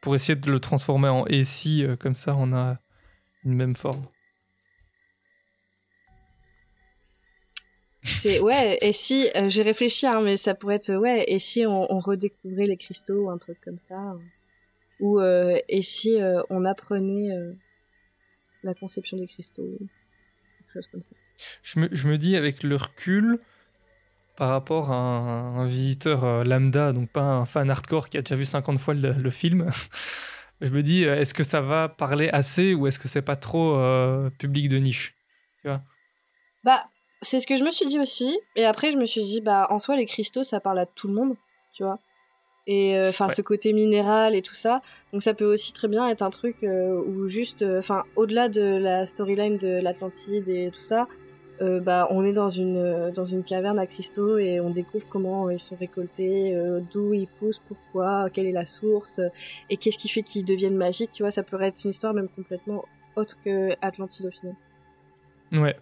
Pour essayer de le transformer en et si euh, comme ça on a une même forme. C'est ouais, et si euh, j'ai réfléchi, hein, mais ça pourrait être ouais, et si on, on redécouvrait les cristaux ou un truc comme ça, hein. ou euh, et si on apprenait la conception des cristaux, quelque chose comme ça. Je me, je me dis avec le recul, par rapport à un, un visiteur euh, lambda, donc pas un fan hardcore qui a déjà vu 50 fois le, le film, je me dis, euh, est-ce que ça va parler assez ou est-ce que c'est pas trop euh, public de niche Bah, c'est ce que je me suis dit aussi, et après je me suis dit bah en soi les cristaux ça parle à tout le monde, tu vois. Et euh, enfin Ouais. ce côté minéral et tout ça, donc ça peut aussi très bien être un truc où juste, enfin au-delà de la storyline de l'Atlantide et tout ça, euh, bah on est dans une euh, dans une caverne à cristaux et on découvre comment ils sont récoltés, euh, d'où ils poussent, pourquoi, quelle est la source, et qu'est-ce qui fait qu'ils deviennent magiques, tu vois. Ça pourrait être une histoire même complètement autre que Atlantide au final. Ouais.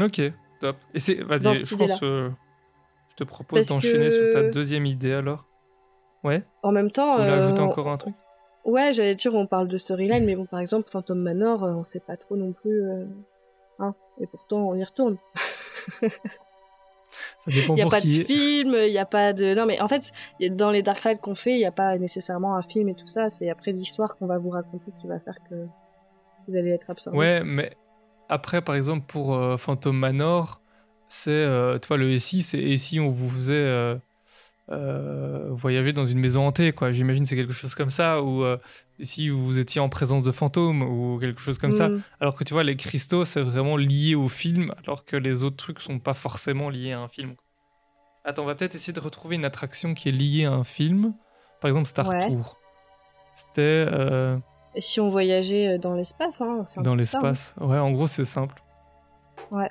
Ok, top. Et c'est, vas-y, je pense, euh, je te propose d'enchaîner que- sur ta deuxième idée alors. Ouais. En même temps, Tu ajouter on- encore un truc Ouais, j'allais dire, on parle de storyline, mais bon, par exemple, Phantom Manor, on sait pas trop non plus. Hein, et pourtant, on y retourne. Il y a pas de film, il y a pas de. Non, mais en fait, dans les Dark Rides qu'on fait, il y a pas nécessairement un film et tout ça. C'est après l'histoire qu'on va vous raconter qui va faire que vous allez être absorbé. Ouais, mais après, par exemple, pour euh, Phantom Manor, c'est, euh, tu vois, le SI, c'est et si on vous faisait euh, euh, voyager dans une maison hantée, quoi. J'imagine c'est quelque chose comme ça, ou euh, si vous étiez en présence de fantômes, ou quelque chose comme ça. Mm. Alors que tu vois, les cristaux, c'est vraiment lié au film, alors que les autres trucs sont pas forcément liés à un film. Attends, on va peut-être essayer de retrouver une attraction qui est liée à un film. Par exemple, Star Ouais. Tour. C'était euh, Et si on voyageait euh, dans l'espace, hein, dans hein. l'espace. Ouais, en gros, c'est simple. Ouais.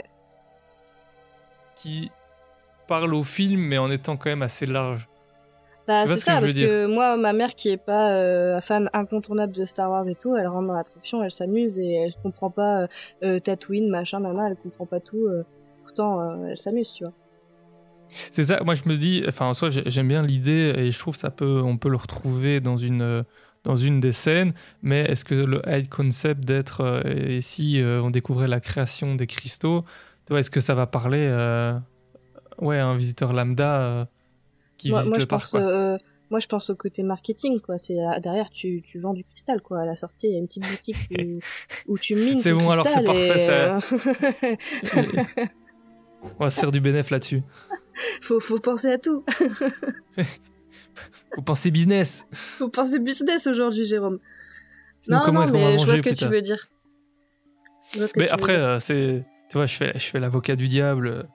qui parle au film, mais en étant quand même assez large. Bah, c'est ce ça, parce que moi, ma mère qui est pas euh, fan incontournable de Star Wars et tout, elle rentre dans l'attraction, elle s'amuse et elle comprend pas euh, euh, Tatooine, machin, nana, elle comprend pas tout. euh, pourtant, elle s'amuse, tu vois. C'est ça, moi je me dis, enfin en soi j'ai- j'aime bien l'idée et je trouve ça peut, on peut le retrouver dans une, dans une des scènes, mais est-ce que le high concept d'être, et si on découvrait la création des cristaux, est-ce que ça va parler ouais, un visiteur lambda euh, qui moi, visite moi, le je parc pense, quoi. euh, moi, je pense au côté marketing, quoi. C'est euh, derrière, tu, tu vends du cristal, quoi. À la sortie, il y a une petite boutique où, où tu mines C'est bon, alors c'est parfait, et, On va se faire du bénéf là-dessus. faut, faut penser à tout. Faut penser business. Faut penser business aujourd'hui, Jérôme. Sinon, non, comment non, mais je vois ce que tu veux dire. Mais après, euh, c'est, tu vois, je fais, je fais l'avocat du diable.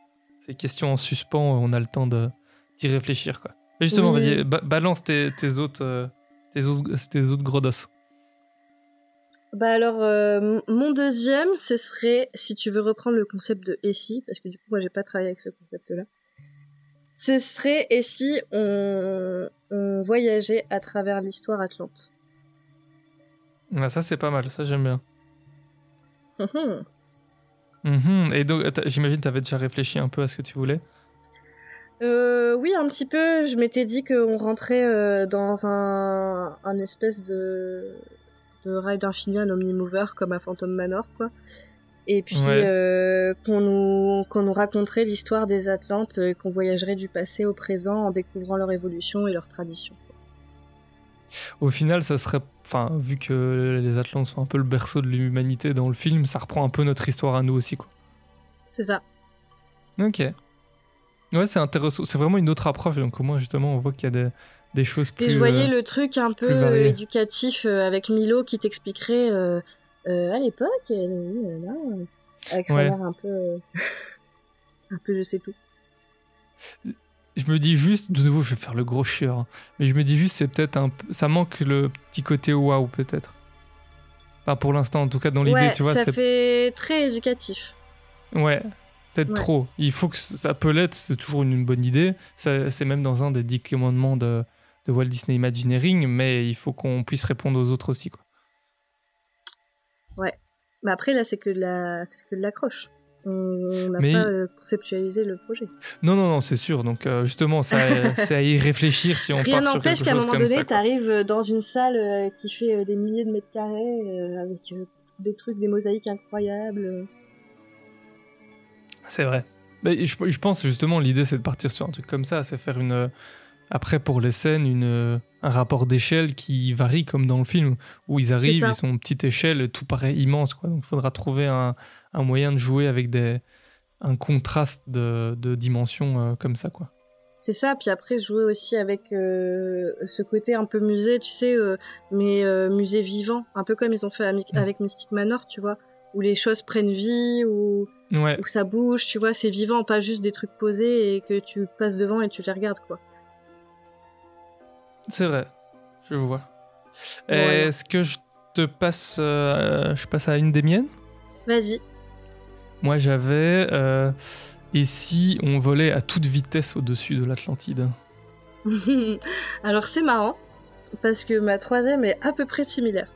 Ces questions en suspens, on a le temps d'y réfléchir, quoi. Mais justement, Oui. vas-y, ba- balance tes, tes autres, euh, tes autres, tes autres gros dos. Bah alors, euh, mon deuxième, ce serait, si tu veux reprendre le concept de si, parce que du coup, moi, j'ai pas travaillé avec ce concept-là. Ce serait et si on, on voyageait à travers l'histoire Atlante? Ah, ça, c'est pas mal. Ça, j'aime bien. Mhm. Et donc, j'imagine, tu avais déjà réfléchi un peu à ce que tu voulais. Euh, oui, un petit peu. Je m'étais dit qu'on rentrait euh, dans un, un espèce de, de ride infini, un omnimover, comme à Phantom Manor, quoi. Et puis Ouais. euh, qu'on nous, qu'on nous raconterait l'histoire des Atlantes, qu'on voyagerait du passé au présent en découvrant leur évolution et leurs traditions. Au final, ça serait, enfin, vu que les Atlantes sont un peu le berceau de l'humanité dans le film, ça reprend un peu notre histoire à nous aussi, quoi. C'est ça. Ok. Ouais, c'est intéressant. C'est vraiment une autre approche. Donc, au moins, justement, on voit qu'il y a des, des choses plus. Puis je voyais euh, le truc un peu euh, éducatif euh, avec Milo qui t'expliquerait euh, à l'époque, avec son Ouais. air un peu, un peu je sais tout. Je me dis juste, de nouveau, je vais faire le gros chieur, hein, mais je me dis juste, c'est peut-être un, ça manque le petit côté waouh peut-être. Pas pour l'instant, en tout cas dans l'idée, ouais, tu vois. ça fait très éducatif. Ouais, peut-être Ouais. trop. Il faut que ça peut l'être, c'est toujours une bonne idée. C'est même dans un des dix commandements de, de Walt Disney Imagineering, mais il faut qu'on puisse répondre aux autres aussi, quoi. Mais après là, c'est que de la, c'est que de l'accroche. On n'a Mais- pas euh, conceptualisé le projet. Non, non, non, c'est sûr. Donc euh, justement, ça- c'est à y réfléchir si on Rien part sur n'empêche quelque qu'à un chose moment donné, ça, quoi. t'arrives dans une salle euh, qui fait euh, des milliers de mètres carrés euh, avec euh, des trucs, des mosaïques incroyables. C'est vrai. Mais je, je pense justement l'idée c'est de partir sur un truc comme ça, c'est faire une euh, après pour les scènes une un rapport d'échelle qui varie comme dans le film où ils arrivent, ils sont petite échelle, et tout paraît immense quoi. Donc il faudra trouver un, un moyen de jouer avec des un contraste de, de dimensions euh, comme ça quoi. C'est ça, puis après jouer aussi avec euh, ce côté un peu musée, tu sais, euh, mais musée vivant, un peu comme ils ont fait avec, avec Mystic Manor, tu vois, où les choses prennent vie, où, Ouais, où ça bouge, tu vois, c'est vivant, pas juste des trucs posés et que tu passes devant et tu les regardes, quoi. C'est vrai. Je vois. Est-ce que je te passe euh, je passe à une des miennes? Vas-y. Moi j'avais euh, et si on volait à toute vitesse au-dessus de l'Atlantide? Alors c'est marrant, parce que ma troisième est à peu près similaire.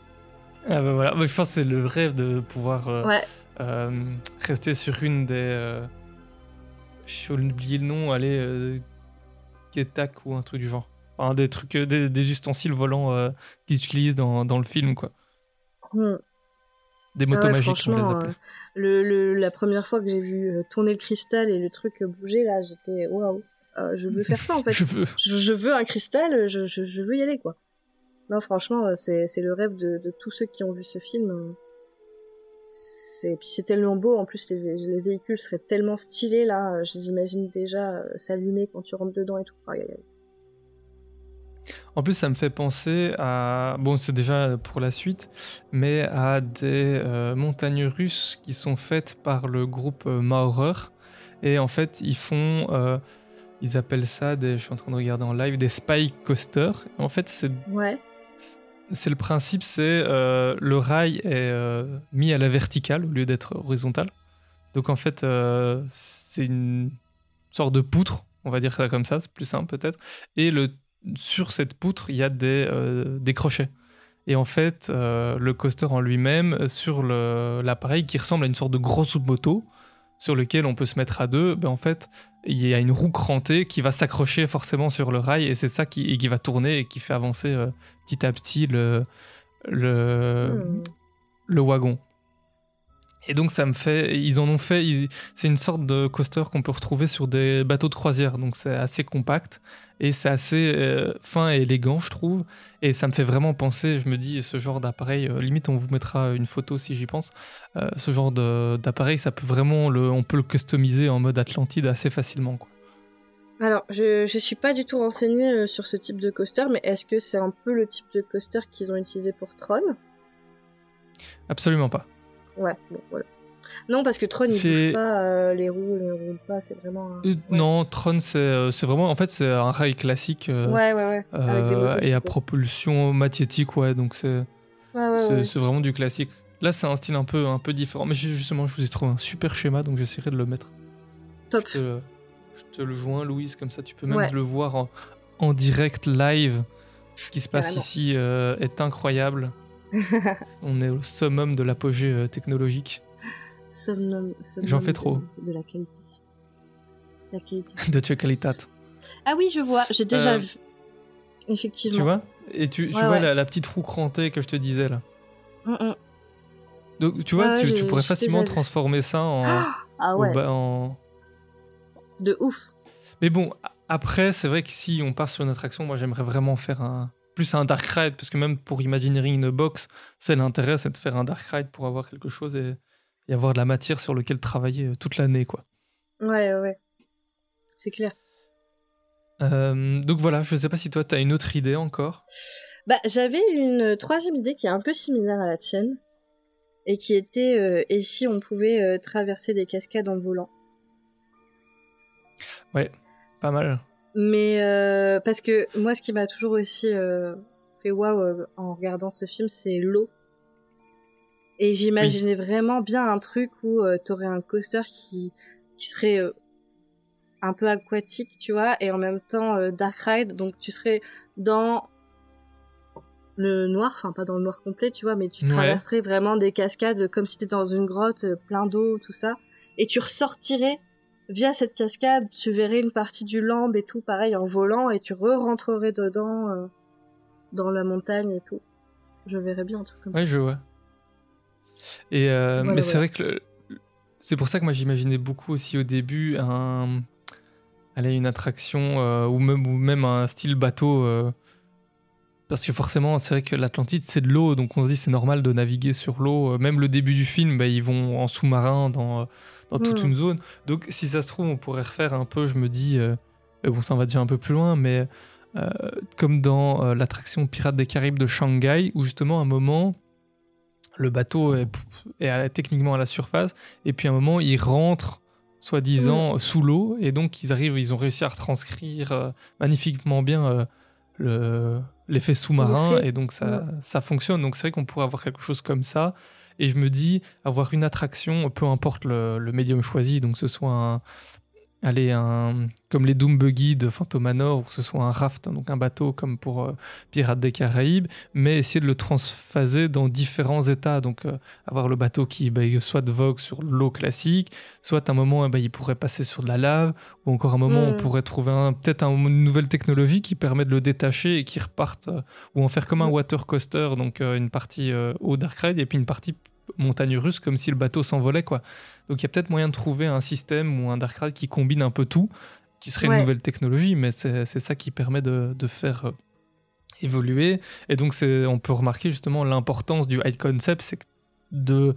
Ah bah voilà, je pense que c'est le rêve de pouvoir euh, Ouais. rester sur une des. Euh, J'ai oublié le nom, allez, Ketak ou un truc du genre. Enfin, des trucs, euh, des, des ustensiles volants euh, qu'ils utilisent dans, dans le film, quoi. Hmm. Des Ah motos ouais, magiques, on les euh, le, le- la première fois que j'ai vu tourner le cristal et le truc bouger, là, j'étais waouh, je veux faire ça en fait. Je veux. je, je veux un cristal, je, je, je veux y aller quoi. Non, franchement, c'est le rêve de, de tous ceux qui ont vu ce film. C'est puis c'est tellement beau. En plus, les, les véhicules seraient tellement stylés là. Je les imagine déjà s'allumer quand tu rentres dedans et tout. En plus, ça me fait penser à. Bon, c'est déjà pour la suite, mais à des euh, montagnes russes qui sont faites par le groupe euh, Maurer. Et en fait, ils font. euh, ils appellent ça, des, je suis en train de regarder en live, des spike coasters. En fait, c'est Ouais. c'est le principe, c'est euh, le rail est mis à la verticale au lieu d'être horizontal. Donc en fait, c'est une sorte de poutre, on va dire ça comme ça, c'est plus simple peut-être. Et le, sur cette poutre, il y a des, euh, des crochets. Et en fait, euh, le coaster en lui-même, sur l'appareil qui ressemble à une sorte de grosse moto, sur lequel on peut se mettre à deux, ben en fait, il y a une roue crantée qui va s'accrocher forcément sur le rail et c'est ça qui, et qui va tourner et qui fait avancer euh, petit à petit le, le, Hmm. le wagon. Et donc ça me fait, ils en ont fait, c'est une sorte de coaster qu'on peut retrouver sur des bateaux de croisière, donc c'est assez compact et c'est assez euh, fin et élégant je trouve, et ça me fait vraiment penser, je me dis ce genre d'appareil, euh, limite on vous mettra une photo si j'y pense, euh, ce genre de- d'appareil ça peut vraiment, le, on peut le customiser en mode Atlantide assez facilement quoi. Alors, je, je suis pas du tout renseignée sur ce type de coaster, mais est-ce que c'est un peu le type de coaster qu'ils ont utilisé pour Tron? Absolument pas. Ouais, bon, voilà. Non, parce que Tron, il bouge pas, euh, les roues ne roulent pas, c'est vraiment... un- Euh, ouais. Non, Tron c'est euh, c'est vraiment, en fait c'est un rail classique. euh, Ouais, ouais, avec des et à propulsion magnétique, ouais, donc c'est Ouais, ouais, c'est vraiment du classique. Là, c'est un style un peu, un peu différent, mais justement, je vous ai trouvé un super schéma, donc j'essaierai de le mettre. Top. Je te, je te le joins, Louise, comme ça tu peux même le voir en, en direct, live. Ce qui se passe Carrément. ici est incroyable. On est au summum de l'apogée euh, technologique somnum J'en fais trop. De, la qualité. La qualité. de Chocalitat. Ah oui, je vois, j'ai déjà Euh, vu. Effectivement. Tu vois? Et tu, tu Ouais, vois ouais. La, la petite roue crantée que je te disais là? Mm, mm. Donc tu vois, Ouais, tu, pourrais facilement transformer ça en, Ah au ouais, en, de ouf. Mais bon, après, c'est vrai que si on part sur une attraction, moi j'aimerais vraiment faire un plus un dark ride, parce que même pour Imagineering in a Box, c'est l'intérêt, c'est de faire un dark ride pour avoir quelque chose et, et avoir de la matière sur laquelle travailler euh, toute l'année, quoi. Ouais, ouais, ouais. C'est clair. Euh, donc voilà, je sais pas si toi t'as une autre idée encore. Bah, j'avais une troisième idée qui est un peu similaire à la tienne. Et qui était, euh, et si on pouvait euh, traverser des cascades en volant? Pas mal. Mais euh, parce que moi, ce qui m'a toujours aussi euh, fait waouh euh, en regardant ce film, c'est l'eau. Et j'imaginais vraiment bien un truc où euh, t'aurais un coaster qui, qui serait un peu aquatique, tu vois, et en même temps dark ride. Donc tu serais dans le noir, enfin pas dans le noir complet, tu vois, mais tu Ouais. traverserais vraiment des cascades comme si t'étais dans une grotte, plein d'eau, tout ça. Et tu ressortirais via cette cascade, tu verrais une partie du lambe et tout, pareil, en volant, et tu re-rentrerais dedans, euh, dans la montagne et tout. Je verrais bien un truc comme Ouais, je vois. Et euh, Voilà, mais c'est vrai que le- c'est pour ça que moi j'imaginais beaucoup aussi au début un une attraction euh, ou même ou même un style bateau parce que forcément c'est vrai que l'Atlantide c'est de l'eau donc on se dit c'est normal de naviguer sur l'eau même le début du film bah, ils vont en sous-marin dans dans toute Mm. une zone donc si ça se trouve on pourrait refaire un peu je me dis euh, mais bon ça va déjà un peu plus loin mais euh, comme dans euh, l'attraction Pirates des Caraïbes de Shanghai où justement à un moment le bateau est, est à- techniquement à la surface, et puis à un moment, il rentre, soi-disant, sous l'eau, et donc ils arrivent, ils ont réussi à retranscrire euh, magnifiquement bien euh, le- l'effet sous-marin, et donc ça, Ouais. ça fonctionne. Donc c'est vrai qu'on pourrait avoir quelque chose comme ça, et je me dis, avoir une attraction, peu importe le, médium choisi, donc ce soit un, allez, un, comme les Doom Buggy de Phantom Manor, ou que ce soit un raft, hein, donc un bateau comme pour euh, Pirates des Caraïbes, mais essayer de le transphaser dans différents états. Donc, euh, avoir le bateau qui bah, soit vogue sur l'eau classique, soit à un moment, eh ben, il pourrait passer sur de la lave, ou encore un moment, on Mm. pourrait trouver un- peut-être un- une nouvelle technologie qui permet de le détacher et qui reparte, euh, ou en faire comme un Mm. water coaster, donc une partie au dark ride et puis une partie montagne russe, comme si le bateau s'envolait, quoi. Donc, il y a peut-être moyen de trouver un système ou un dark ride qui combine un peu tout, qui serait Ouais. une nouvelle technologie, mais c'est ça qui permet de, de faire euh, évoluer. Et donc, on peut remarquer justement l'importance du high concept, c'est de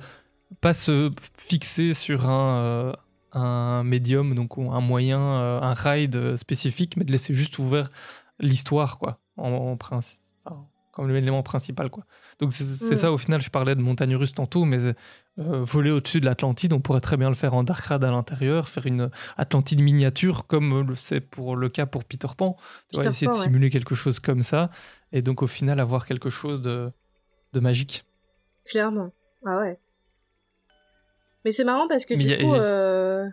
pas se fixer sur un, euh, un médium, donc un moyen, euh, un ride spécifique, mais de laisser juste ouvert l'histoire, quoi, en, en principe, enfin, comme l'élément principal, quoi. Donc c'est Mm. ça, au final, je parlais de montagne russe tantôt, mais euh, voler au-dessus de l'Atlantide, on pourrait très bien le faire en dark ride à l'intérieur, faire une Atlantide miniature, comme c'est pour le cas pour Peter Pan. Tu vois, Peter essayer de ouais. simuler quelque chose comme ça, et donc au final avoir quelque chose de, de magique. Clairement. Ah ouais. Mais c'est marrant parce que Mais du a- coup, euh,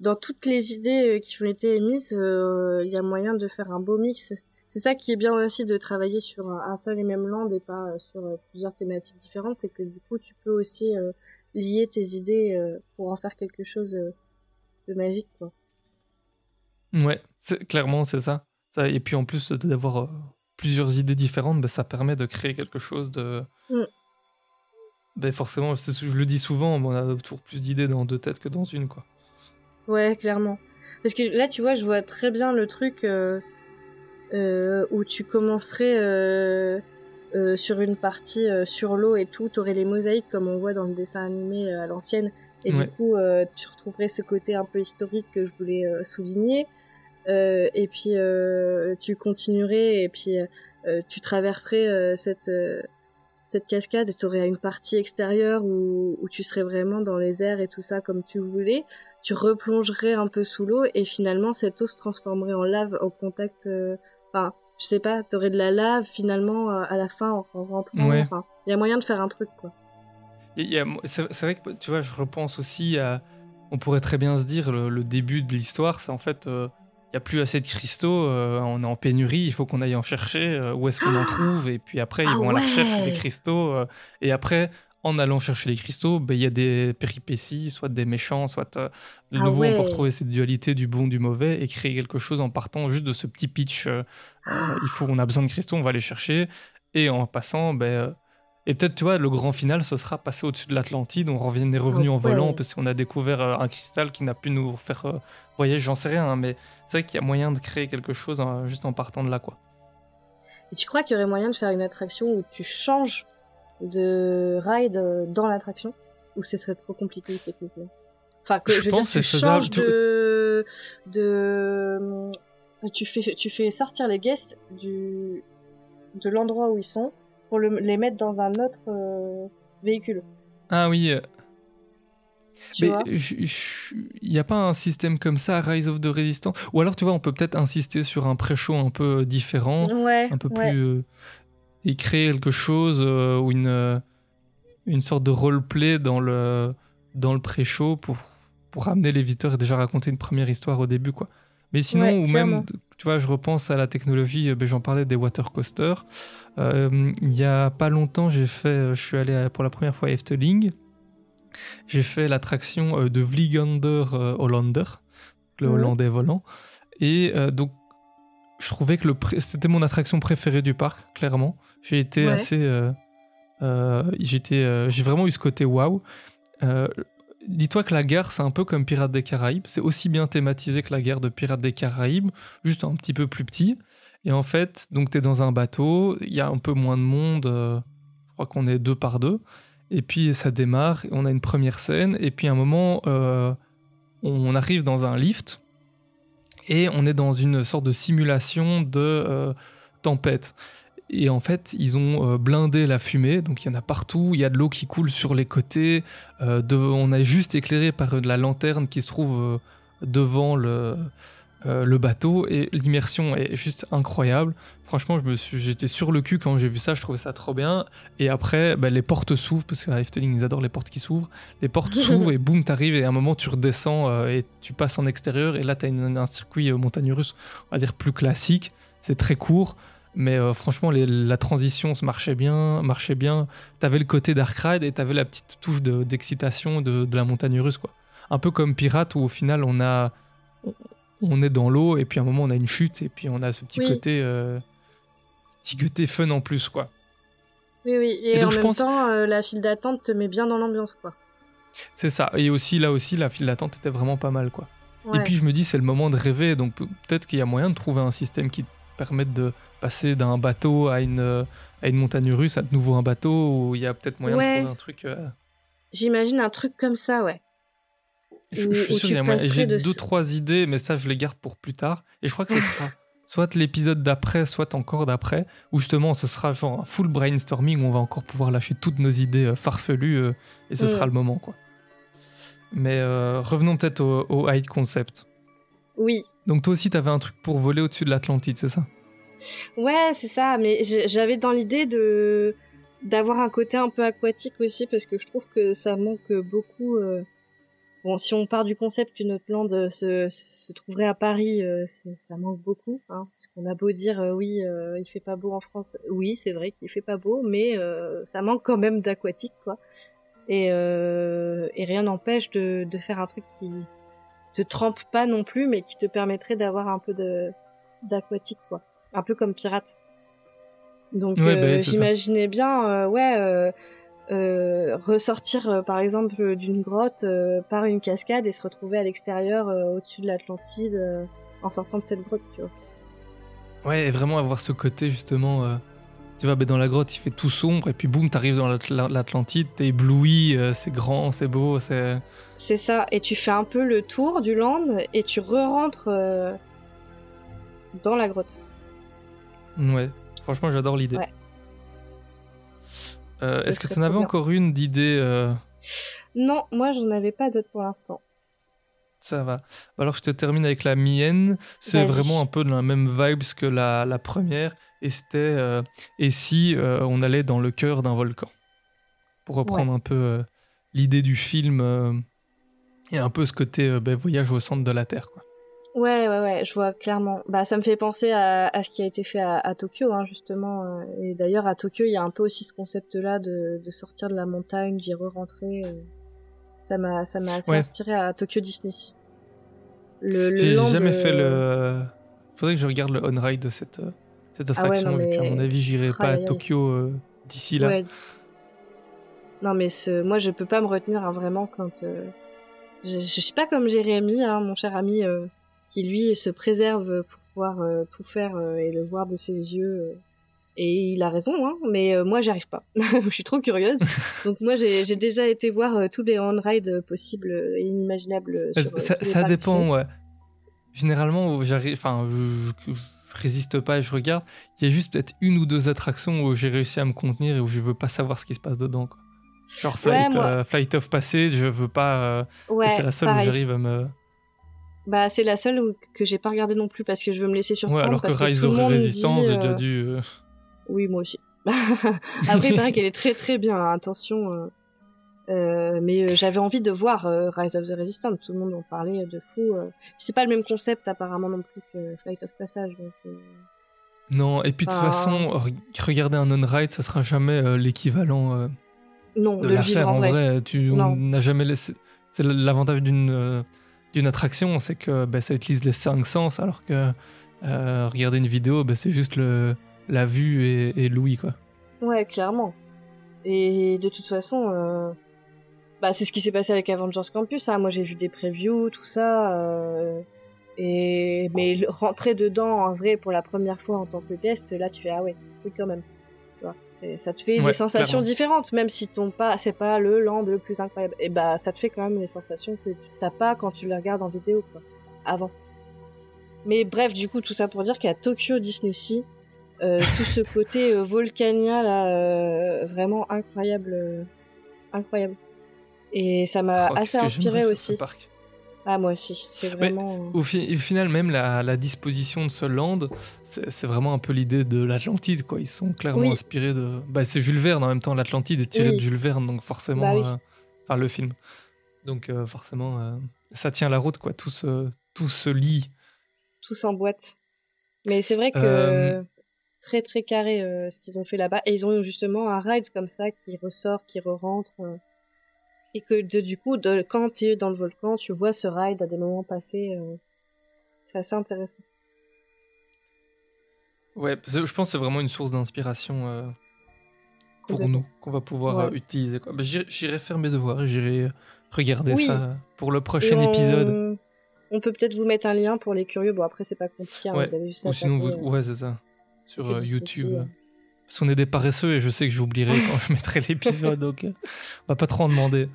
dans toutes les idées euh, qui ont été émises, euh, il y a moyen de faire un beau mix. C'est ça qui est bien aussi de travailler sur un seul et même land et pas euh, sur euh, plusieurs thématiques différentes, c'est que du coup, tu peux aussi euh, lier tes idées euh, pour en faire quelque chose de magique, quoi. Ouais, clairement, c'est ça. ça. Et puis en plus d'avoir plusieurs idées différentes, bah, ça permet de créer quelque chose de. Mm. Ben forcément, je le dis souvent, on a toujours plus d'idées dans deux têtes que dans une, quoi. Ouais, clairement. Parce que là, tu vois, je vois très bien le truc euh, euh, où tu commencerais euh, euh, sur une partie sur l'eau et tout, t'aurais les mosaïques comme on voit dans le dessin animé à l'ancienne, et Ouais. du coup, tu retrouverais ce côté un peu historique que je voulais souligner. Et puis, tu continuerais, et puis tu traverserais cette cette cascade, et t'aurais une partie extérieure où, où tu serais vraiment dans les airs et tout ça comme tu voulais tu replongerais un peu sous l'eau et finalement cette eau se transformerait en lave au contact. euh, Enfin, je sais pas, t'aurais de la lave finalement euh, à la fin en, en rentrant. Ouais. Enfin, il y a moyen de faire un truc quoi. C'est vrai que tu vois, je repense aussi à. On pourrait très bien se dire, le, le début de l'histoire, c'est en fait. euh, Il n'y a plus assez de cristaux, euh, on est en pénurie, il faut qu'on aille en chercher, euh, où est-ce qu'on en trouve, et puis après, ils Ah vont à la recherche ouais. des cristaux, euh, et après, en allant chercher les cristaux, ben, il y a des péripéties, soit des méchants, soit euh, de Ah nouveau, on peut ouais. retrouver cette dualité du bon, du mauvais, et créer quelque chose en partant juste de ce petit pitch. euh, euh, il faut, on a besoin de cristaux, on va les chercher, et en passant, ben, euh, et peut-être, tu vois, le grand final, ce sera passer au-dessus de l'Atlantide, on revient, est revenu Ah en volant ouais. parce qu'on a découvert un cristal qui n'a pu nous faire euh, voyager, j'en sais rien, hein, mais c'est vrai qu'il y a moyen de créer quelque chose hein, juste en partant de là, quoi. Et tu crois qu'il y aurait moyen de faire une attraction où tu changes de ride euh, dans l'attraction Ou ce serait trop compliqué techniquement Enfin, que Je je, veux pense dire, tu changes de. de. Tu fais, tu fais sortir les guests du, de l'endroit où ils sont pour le- les mettre dans un autre euh, véhicule. Ah oui, euh, Tu mais il n'y a pas un système comme ça, Rise of the Resistance? Ou alors, tu vois, on peut peut-être insister sur un pré-show un peu différent, Ouais. un peu ouais. plus. euh, et créer quelque chose euh, ou une, euh, une sorte de roleplay dans le, dans le pré-show pour, pour amener les visiteurs et déjà raconter une première histoire au début, quoi. Mais sinon, Ouais, ou même, tu vois, je repense à la technologie, euh, ben, j'en parlais des water coasters. Euh, il y a pas longtemps, j'ai fait, je suis allé pour la première fois à Efteling. J'ai fait l'attraction de Vligander euh, Hollander, le Mhm. hollandais volant. Et euh, donc, je trouvais que c'était mon attraction préférée du parc, clairement. J'ai été Ouais. assez. euh, euh, j'étais, euh, j'ai vraiment eu ce côté waouh. Euh, Dis-toi que la gare, c'est un peu comme Pirates des Caraïbes. C'est aussi bien thématisé que la gare de Pirates des Caraïbes, juste un petit peu plus petit. Et en fait, donc tu es dans un bateau, il y a un peu moins de monde, euh, je crois qu'on est deux par deux. Et puis ça démarre, on a une première scène, et puis à un moment, on arrive dans un lift, et on est dans une sorte de simulation de tempête. Et en fait, ils ont euh, blindé la fumée, donc il y en a partout, il y a de l'eau qui coule sur les côtés, euh, de, on est juste éclairé par de la lanterne qui se trouve euh, devant le, euh, le bateau, et l'immersion est juste incroyable. Franchement, j'étais sur le cul quand j'ai vu ça, je trouvais ça trop bien. Et après, bah, les portes s'ouvrent, parce qu'à Efteling, ils adorent les portes qui s'ouvrent. Les portes s'ouvrent et boum, t'arrives, et à un moment, tu redescends euh, et tu passes en extérieur, et là, t'as une- un circuit montagne russe, on va dire plus classique. C'est très court, mais euh, franchement, les- la transition se marchait bien, marchait bien. T'avais le côté Dark Ride et t'avais la petite touche de- d'excitation de, de la montagne russe, quoi. Un peu comme Pirate, où au final, on a. on- est dans l'eau, et puis à un moment, on a une chute, et puis on a ce petit Oui. côté. euh, petit côté fun en plus, quoi. Oui, oui. Et, Et donc, en je même pense- temps, euh, la file d'attente te met bien dans l'ambiance, quoi. C'est ça. Et aussi, là aussi, la file d'attente était vraiment pas mal, quoi. Ouais. Et puis, je me dis, c'est le moment de rêver, donc pe- peut-être qu'il y a moyen de trouver un système qui te permette de passer d'un bateau à une, à une montagne russe, à de nouveau un bateau, où il y a peut-être moyen Ouais. de trouver un truc. euh, J'imagine un truc comme ça, ouais. Je, suis sûr qu'il y a moyen. J'ai de deux, trois idées, mais ça, je les garde pour plus tard. Et je crois que ce sera soit l'épisode d'après, soit encore d'après, où justement, ce sera genre un full brainstorming où on va encore pouvoir lâcher toutes nos idées euh, farfelues, euh, et ce Mm. sera le moment, quoi. Mais euh, revenons peut-être au, au hide concept. Oui. Donc toi aussi, t'avais un truc pour voler au-dessus de l'Atlantide, c'est ça? Ouais, c'est ça, mais j'avais dans l'idée de d'avoir un côté un peu aquatique aussi parce que je trouve que ça manque beaucoup euh, Bon, si on part du concept que notre land euh, se, se trouverait à Paris, euh, ça manque beaucoup. Hein, parce qu'on a beau dire euh, oui, euh, il fait pas beau en France. Oui, c'est vrai qu'il fait pas beau, mais euh, ça manque quand même d'aquatique, quoi. Et, euh, et rien n'empêche de, de faire un truc qui te trempe pas non plus, mais qui te permettrait d'avoir un peu d'aquatique, quoi. Un peu comme pirate. Donc Ouais, bah euh, j'imaginais bien, euh, ouais. euh, ressortir par exemple d'une grotte par une cascade et se retrouver à l'extérieur au-dessus de l'Atlantide en sortant de cette grotte, tu vois. Ouais, et vraiment avoir ce côté justement. tu vois, ben, dans la grotte, il fait tout sombre, et puis boum, t'arrives dans l'Atl- l'Atlantide, t'es ébloui, c'est grand, c'est beau, c'est. C'est ça, et tu fais un peu le tour du land et tu re-rentres dans la grotte. Ouais, franchement, j'adore l'idée. Ouais. Euh, Ce Est-ce que tu en avais encore une d'idée euh, Non, moi j'en avais pas d'autres pour l'instant. Ça va. Alors je te termine avec la mienne. C'est vraiment un peu de la même vibes que la, la première. Et c'était euh, et si on allait dans le cœur d'un volcan? Pour reprendre un peu l'idée du film et un peu ce côté ben, voyage au centre de la Terre. Quoi. Ouais, ouais, ouais, je vois clairement. Bah, ça me fait penser à, à ce qui a été fait à, à Tokyo, hein, justement. euh, Et d'ailleurs, à Tokyo, il y a un peu aussi ce concept-là de, de sortir de la montagne, d'y re-rentrer. euh. Ça m'a, ça m'a assez Ouais. inspiré à Tokyo Disney. Le, le J'ai jamais fait le. Faudrait que je regarde le on-ride de cette, euh, cette Ah ouais, attraction, vu qu'à mais- mon avis, j'irai pas à. Tokyo euh, d'ici là. Ouais. Non, mais ce... moi, je peux pas me retenir hein, vraiment quand. euh, Je, je suis pas comme Jérémy, hein, mon cher ami, euh, qui lui se préserve pour pouvoir euh, tout faire euh, et le voir de ses yeux. euh. Et il a raison, hein, mais euh, moi, j'y arrive pas. je suis trop curieuse. Donc, moi, j'ai déjà été voir tous les on-rides possibles et inimaginables. Ça, sur, dépend, ouais. Généralement, j'arrive, enfin, je, je- je résiste pas et je regarde. Il y a juste peut-être une ou deux attractions où j'ai réussi à me contenir et où je veux pas savoir ce qui se passe dedans. Quoi. Genre Flight, moi- euh, Flight of Passage, je veux pas. euh, Ouais, c'est la seule où j'arrive à me. Bah, c'est la seule que j'ai pas regardé non plus parce que je veux me laisser surprendre. Ouais, alors que Rise of Resistance, j'ai déjà euh, dû. euh, Oui, moi aussi. Après, il paraît qu'elle est très très bien, hein, attention. euh, mais euh, j'avais envie de voir euh, Rise of the Resistance, tout le monde en parlait de fou. C'est pas le même concept apparemment non plus que Flight of Passage. Donc, Non, et puis de toute façon, re- regarder un on-ride, ça sera jamais l'équivalent de de le vivre en en vrai. vrai. Tu on Non. n'a jamais laissé. C'est l'avantage d'une d'une attraction, c'est que ben, ça utilise les cinq sens, alors que euh, regarder une vidéo, ben, c'est juste la vue et, l'ouïe, quoi. Ouais, clairement. Et de toute façon, euh, bah, c'est ce qui s'est passé avec Avengers Campus. Hein. Moi, j'ai vu des previews, tout ça. euh, Et mais rentrer dedans en vrai pour la première fois en tant que guest, là, tu fais ah ouais, oui quand même. Ça te fait Ouais, des sensations clairement. différentes, même si ton pas, c'est pas le land le plus incroyable. Et bah, ça te fait quand même des sensations que tu t'as pas quand tu le regardes en vidéo, quoi. Avant. Mais bref, du coup, tout ça pour dire qu'à Tokyo Disney Sea, euh, tout ce côté euh, volcanien là, euh, vraiment incroyable, euh, incroyable. Et ça m'a Oh, assez inspiré ce aussi. parc. Ah moi aussi, c'est vraiment. euh, Au, fi- au final, même la, la disposition de ce land, c'est vraiment un peu l'idée de l'Atlantide, quoi. Ils sont clairement Oui. inspirés de. Bah, c'est Jules Verne en même temps, l'Atlantide est tiré Oui. de Jules Verne, donc forcément. Bah oui. euh, Enfin, le film. Donc, euh, forcément, euh, ça tient la route, quoi. Tout se, tout se lie. tous en boîte. Mais c'est vrai que Euh, très très carré euh, ce qu'ils ont fait là-bas. Et ils ont justement un ride comme ça qui ressort, qui re-rentre. euh, et que de- du coup, de, quand tu es dans le volcan, tu vois ce ride à des moments passés. euh, c'est assez intéressant. Ouais, je pense que c'est vraiment une source d'inspiration euh, pour nous, qu'on va pouvoir Ouais. euh, utiliser. quoi. Bah, j'irai- faire mes devoirs et j'irai regarder Oui. ça pour le prochain on- épisode. On peut peut-être vous mettre un lien pour les curieux. Bon, après, c'est pas compliqué. hein, Ouais. Vous avez juste Ou sinon, vous... ouais, c'est ça. Sur YouTube. Euh. Parce qu'on est des paresseux et je sais que j'oublierai quand je mettrai l'épisode, donc euh, on va pas trop en demander.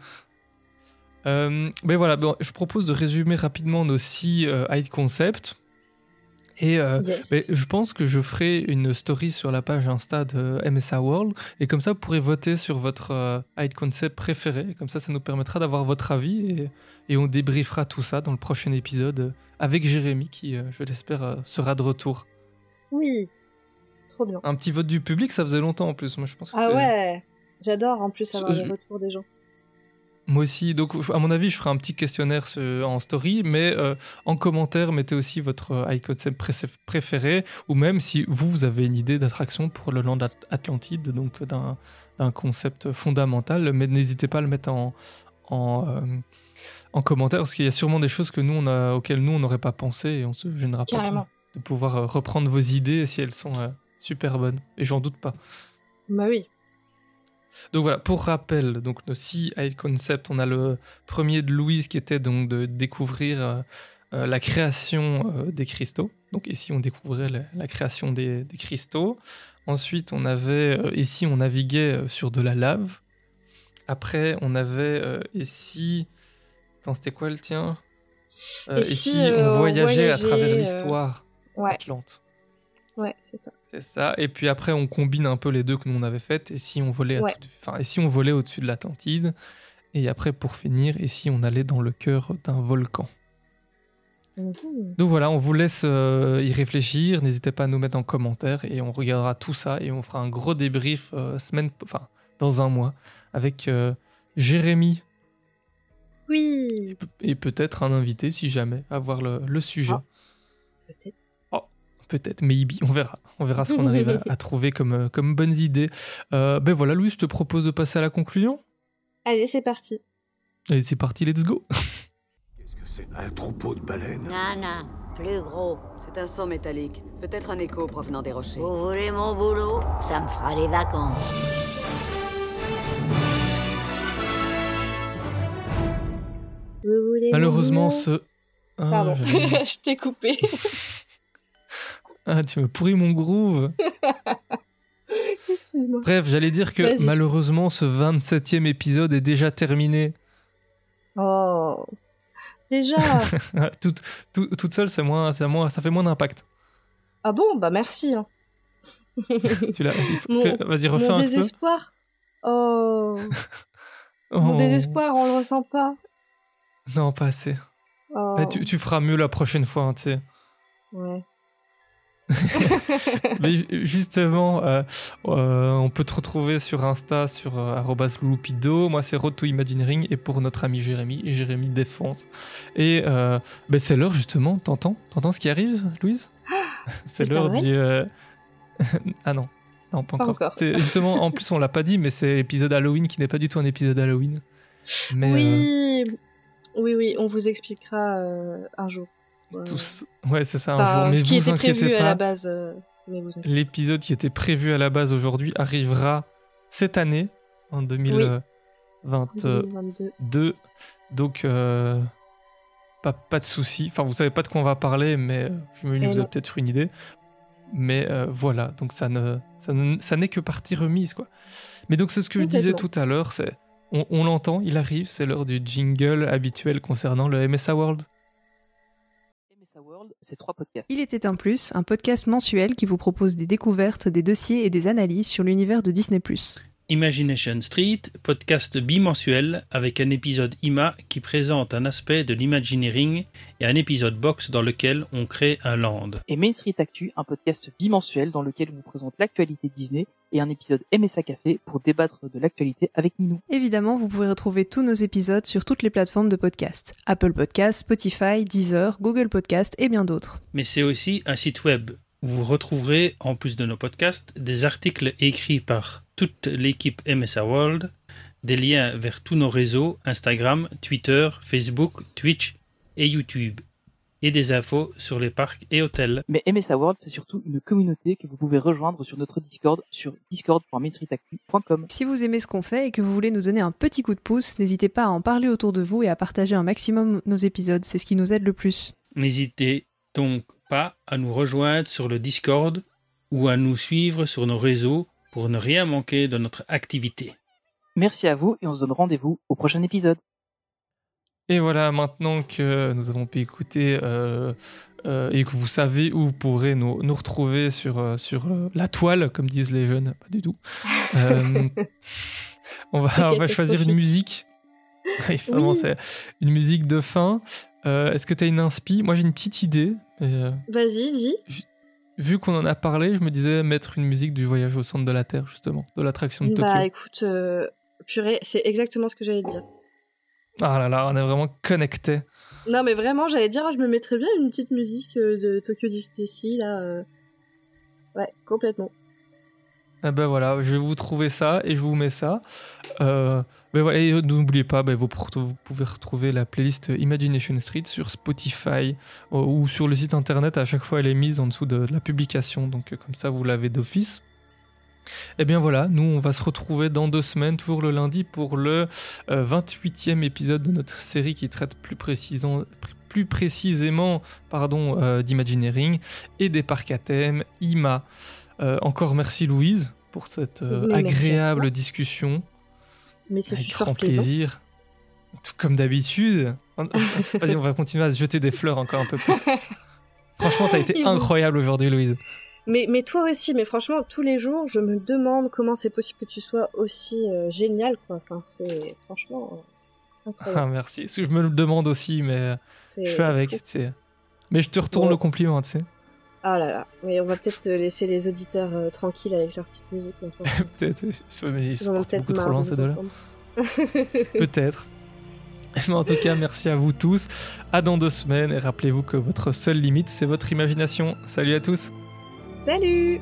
Euh, mais voilà, bon, je propose de résumer rapidement nos six euh, hide concepts. Et euh, Yes. mais je pense que je ferai une story sur la page Insta de MSA World. Et comme ça, vous pourrez voter sur votre euh, hide concept préféré. Comme ça, ça nous permettra d'avoir votre avis. Et, et on débriefera tout ça dans le prochain épisode euh, avec Jérémy qui, euh, je l'espère, euh, sera de retour. Oui. Trop bien. Un petit vote du public, ça faisait longtemps en plus. Moi, je pense que Ah ouais. J'adore en plus avoir Je- les retours des gens. Moi aussi, donc à mon avis, je ferai un petit questionnaire en story, mais euh, en commentaire, mettez aussi votre euh, pré- préféré, ou même si vous, vous avez une idée d'attraction pour le Land At- Atlantide, donc euh, d'un concept fondamental, mais n'hésitez pas à le mettre en, en, euh, en commentaire, parce qu'il y a sûrement des choses que nous, on a, auxquelles nous, on n'aurait pas pensé, et on se gênera pas de pouvoir reprendre vos idées si elles sont euh, super bonnes, et j'en doute pas. Bah oui. Donc voilà, pour rappel, donc nos six high concepts, on a le premier de Louise qui était donc de découvrir euh, euh, la création euh, des cristaux. Donc ici on découvrait la, la création des, des cristaux. Ensuite on avait, ici on naviguait sur de la lave. Après on avait ici, attends c'était quoi le tien? Ici on voyageait à travers l'histoire Ouais, atlante. Ouais, c'est ça. C'est ça. Et puis après, on combine un peu les deux que nous on avait faites. Et si on volait, à Ouais. toute- enfin, et si on volait au-dessus de l'Atlantide? Et après, pour finir, et si on allait dans le cœur d'un volcan? Mhm. Donc voilà, on vous laisse euh, y réfléchir. N'hésitez pas à nous mettre en commentaire et on regardera tout ça et on fera un gros débrief euh, semaine, enfin dans un mois avec euh, Jérémy Oui, et peut-être un invité si jamais à voir le, le sujet. Ah. peut-être. Peut-être, maybe, on verra. On verra ce qu'on arrive à, à trouver comme, euh, comme bonnes idées. Euh, ben voilà, Louis, je te propose de passer à la conclusion. Allez, c'est parti. Allez, c'est parti, let's go. Qu'est-ce que c'est Un troupeau de baleines? Non, non, plus gros. C'est un son métallique. Peut-être un écho provenant des rochers. Vous voulez mon boulot? Ça me fera des vacances. Vous voulez Malheureusement, ce. Ah, Pardon, je t'ai coupé. Ah, tu me pourris mon groove. Bref, j'allais dire que malheureusement, ce 27e épisode est déjà terminé. Oh. Déjà. toute, tout- toute seule, c'est moins, c'est moins, ça fait moins d'impact. ah bon, bah merci. hein. Tu l'as. Vas-y, refais Mon un peu. désespoir. Oh. Mon Oh. désespoir, on le ressent pas. Non, pas assez. Oh. Bah, tu, tu feras mieux la prochaine fois, hein, tu sais. Ouais. Mais justement, euh, euh, on peut te retrouver sur Insta sur euh, louloupido. Moi, c'est Road to Imagineering. Et pour notre ami Jérémy, et Jérémy Défense. Et euh, ben, c'est l'heure, justement. T'entends T'entends ce qui arrive, Louise? C'est l'heure du. ah non. Non, pas Pas encore. justement, en plus, on l'a pas dit, mais c'est l'épisode Halloween qui n'est pas du tout un épisode Halloween. Mais oui. Oui, oui, on vous expliquera un jour. Tous. Ouais, c'est ça, un Enfin, jour. Mais ce qui vous était prévu à la base. euh, L'épisode qui était prévu à la base aujourd'hui arrivera cette année, en 2022. pas. 2022. Donc, euh, pas, pas de souci. Enfin, vous savez pas de quoi on va parler, mais euh, je me Eh vous avez peut-être une idée. Mais euh, voilà, donc ça ne, ça ne- ça n'est que partie remise, quoi. Mais donc c'est ce que je disais tout à l'heure, c'est on, on l'entend, il arrive, c'est l'heure du jingle habituel concernant le MSA World. Il était un plus, un podcast mensuel qui vous propose des découvertes, des dossiers et des analyses sur l'univers de Disney+. Imagination Street, podcast bimensuel avec un épisode IMA qui présente un aspect de l'imagineering et un épisode box dans lequel on crée un land. Et Main Street Actu, un podcast bimensuel dans lequel on vous présente l'actualité Disney et un épisode MSA Café pour débattre de l'actualité avec Ninou. Évidemment, vous pouvez retrouver tous nos épisodes sur toutes les plateformes de podcast. Apple Podcast, Spotify, Deezer, Google Podcast et bien d'autres. Mais c'est aussi un site web où vous retrouverez, en plus de nos podcasts, des articles écrits par toute l'équipe MSA World, des liens vers tous nos réseaux Instagram, Twitter, Facebook, Twitch et YouTube, et des infos sur les parcs et hôtels. Mais MSA World, c'est surtout une communauté que vous pouvez rejoindre sur notre Discord sur discord.mainstreetactu.com. Si vous aimez ce qu'on fait et que vous voulez nous donner un petit coup de pouce, n'hésitez pas à en parler autour de vous et à partager un maximum nos épisodes, c'est ce qui nous aide le plus. N'hésitez donc pas à nous rejoindre sur le Discord ou à nous suivre sur nos réseaux pour ne rien manquer de notre activité. Merci à vous et on se donne rendez-vous au prochain épisode. Et voilà, maintenant que nous avons pu écouter euh, euh, et que vous savez où vous pourrez nous, nous retrouver sur, euh, sur euh, la toile, comme disent les jeunes, pas du tout. Euh, on, va, on va choisir une musique. Oui, vraiment, Oui. c'est une musique de fin. Euh, Est-ce que tu as une inspi? Moi, j'ai une petite idée. euh, Vas-y, dis. Vu qu'on en a parlé, je me disais mettre une musique du voyage au centre de la Terre, justement, de l'attraction de Tokyo. Bah écoute, euh, purée, c'est exactement ce que j'allais dire. Ah là là, on est vraiment connectés. Non, mais vraiment, j'allais dire, je me mettrais bien une petite musique euh, de Tokyo Disney là. euh. Ouais, complètement. Eh ben voilà, je vais vous trouver ça et je vous mets ça. Euh, ben voilà, et n'oubliez pas, ben vous, pouvez retrouver la playlist Imagination Street sur Spotify euh, ou sur le site internet. À chaque fois, elle est mise en dessous de, la publication, donc euh, comme ça, vous l'avez d'office. Et bien voilà, nous, on va se retrouver dans deux semaines, toujours le lundi, pour le euh, 28e épisode de notre série qui traite plus, précisant- plus précisément pardon, euh, d'Imagineering et des parcs à thème, IMA. Euh, encore merci Louise pour cette euh, agréable discussion. Mais ce Avec grand plaisir. Tout comme d'habitude. Vas-y, on va continuer à se jeter des fleurs encore un peu plus. Franchement, t'as été incroyable aujourd'hui, Louise. Mais, mais toi aussi, mais franchement, tous les jours, je me demande comment c'est possible que tu sois aussi euh, génial, quoi. Enfin, c'est franchement euh, Ah, incroyable. merci. Je me le demande aussi, mais je fais avec. fou. tu sais. Mais je te retourne Ouais. le compliment, tu sais. Ah là là, mais on va peut-être laisser les auditeurs euh, tranquilles avec leur petite musique. Peut-être. Mais ils sont peut-être beaucoup trop loin, ces deux-là. Peut-être. Mais en tout cas, merci à vous tous. À dans deux semaines. Et rappelez-vous que votre seule limite, c'est votre imagination. Salut à tous. Salut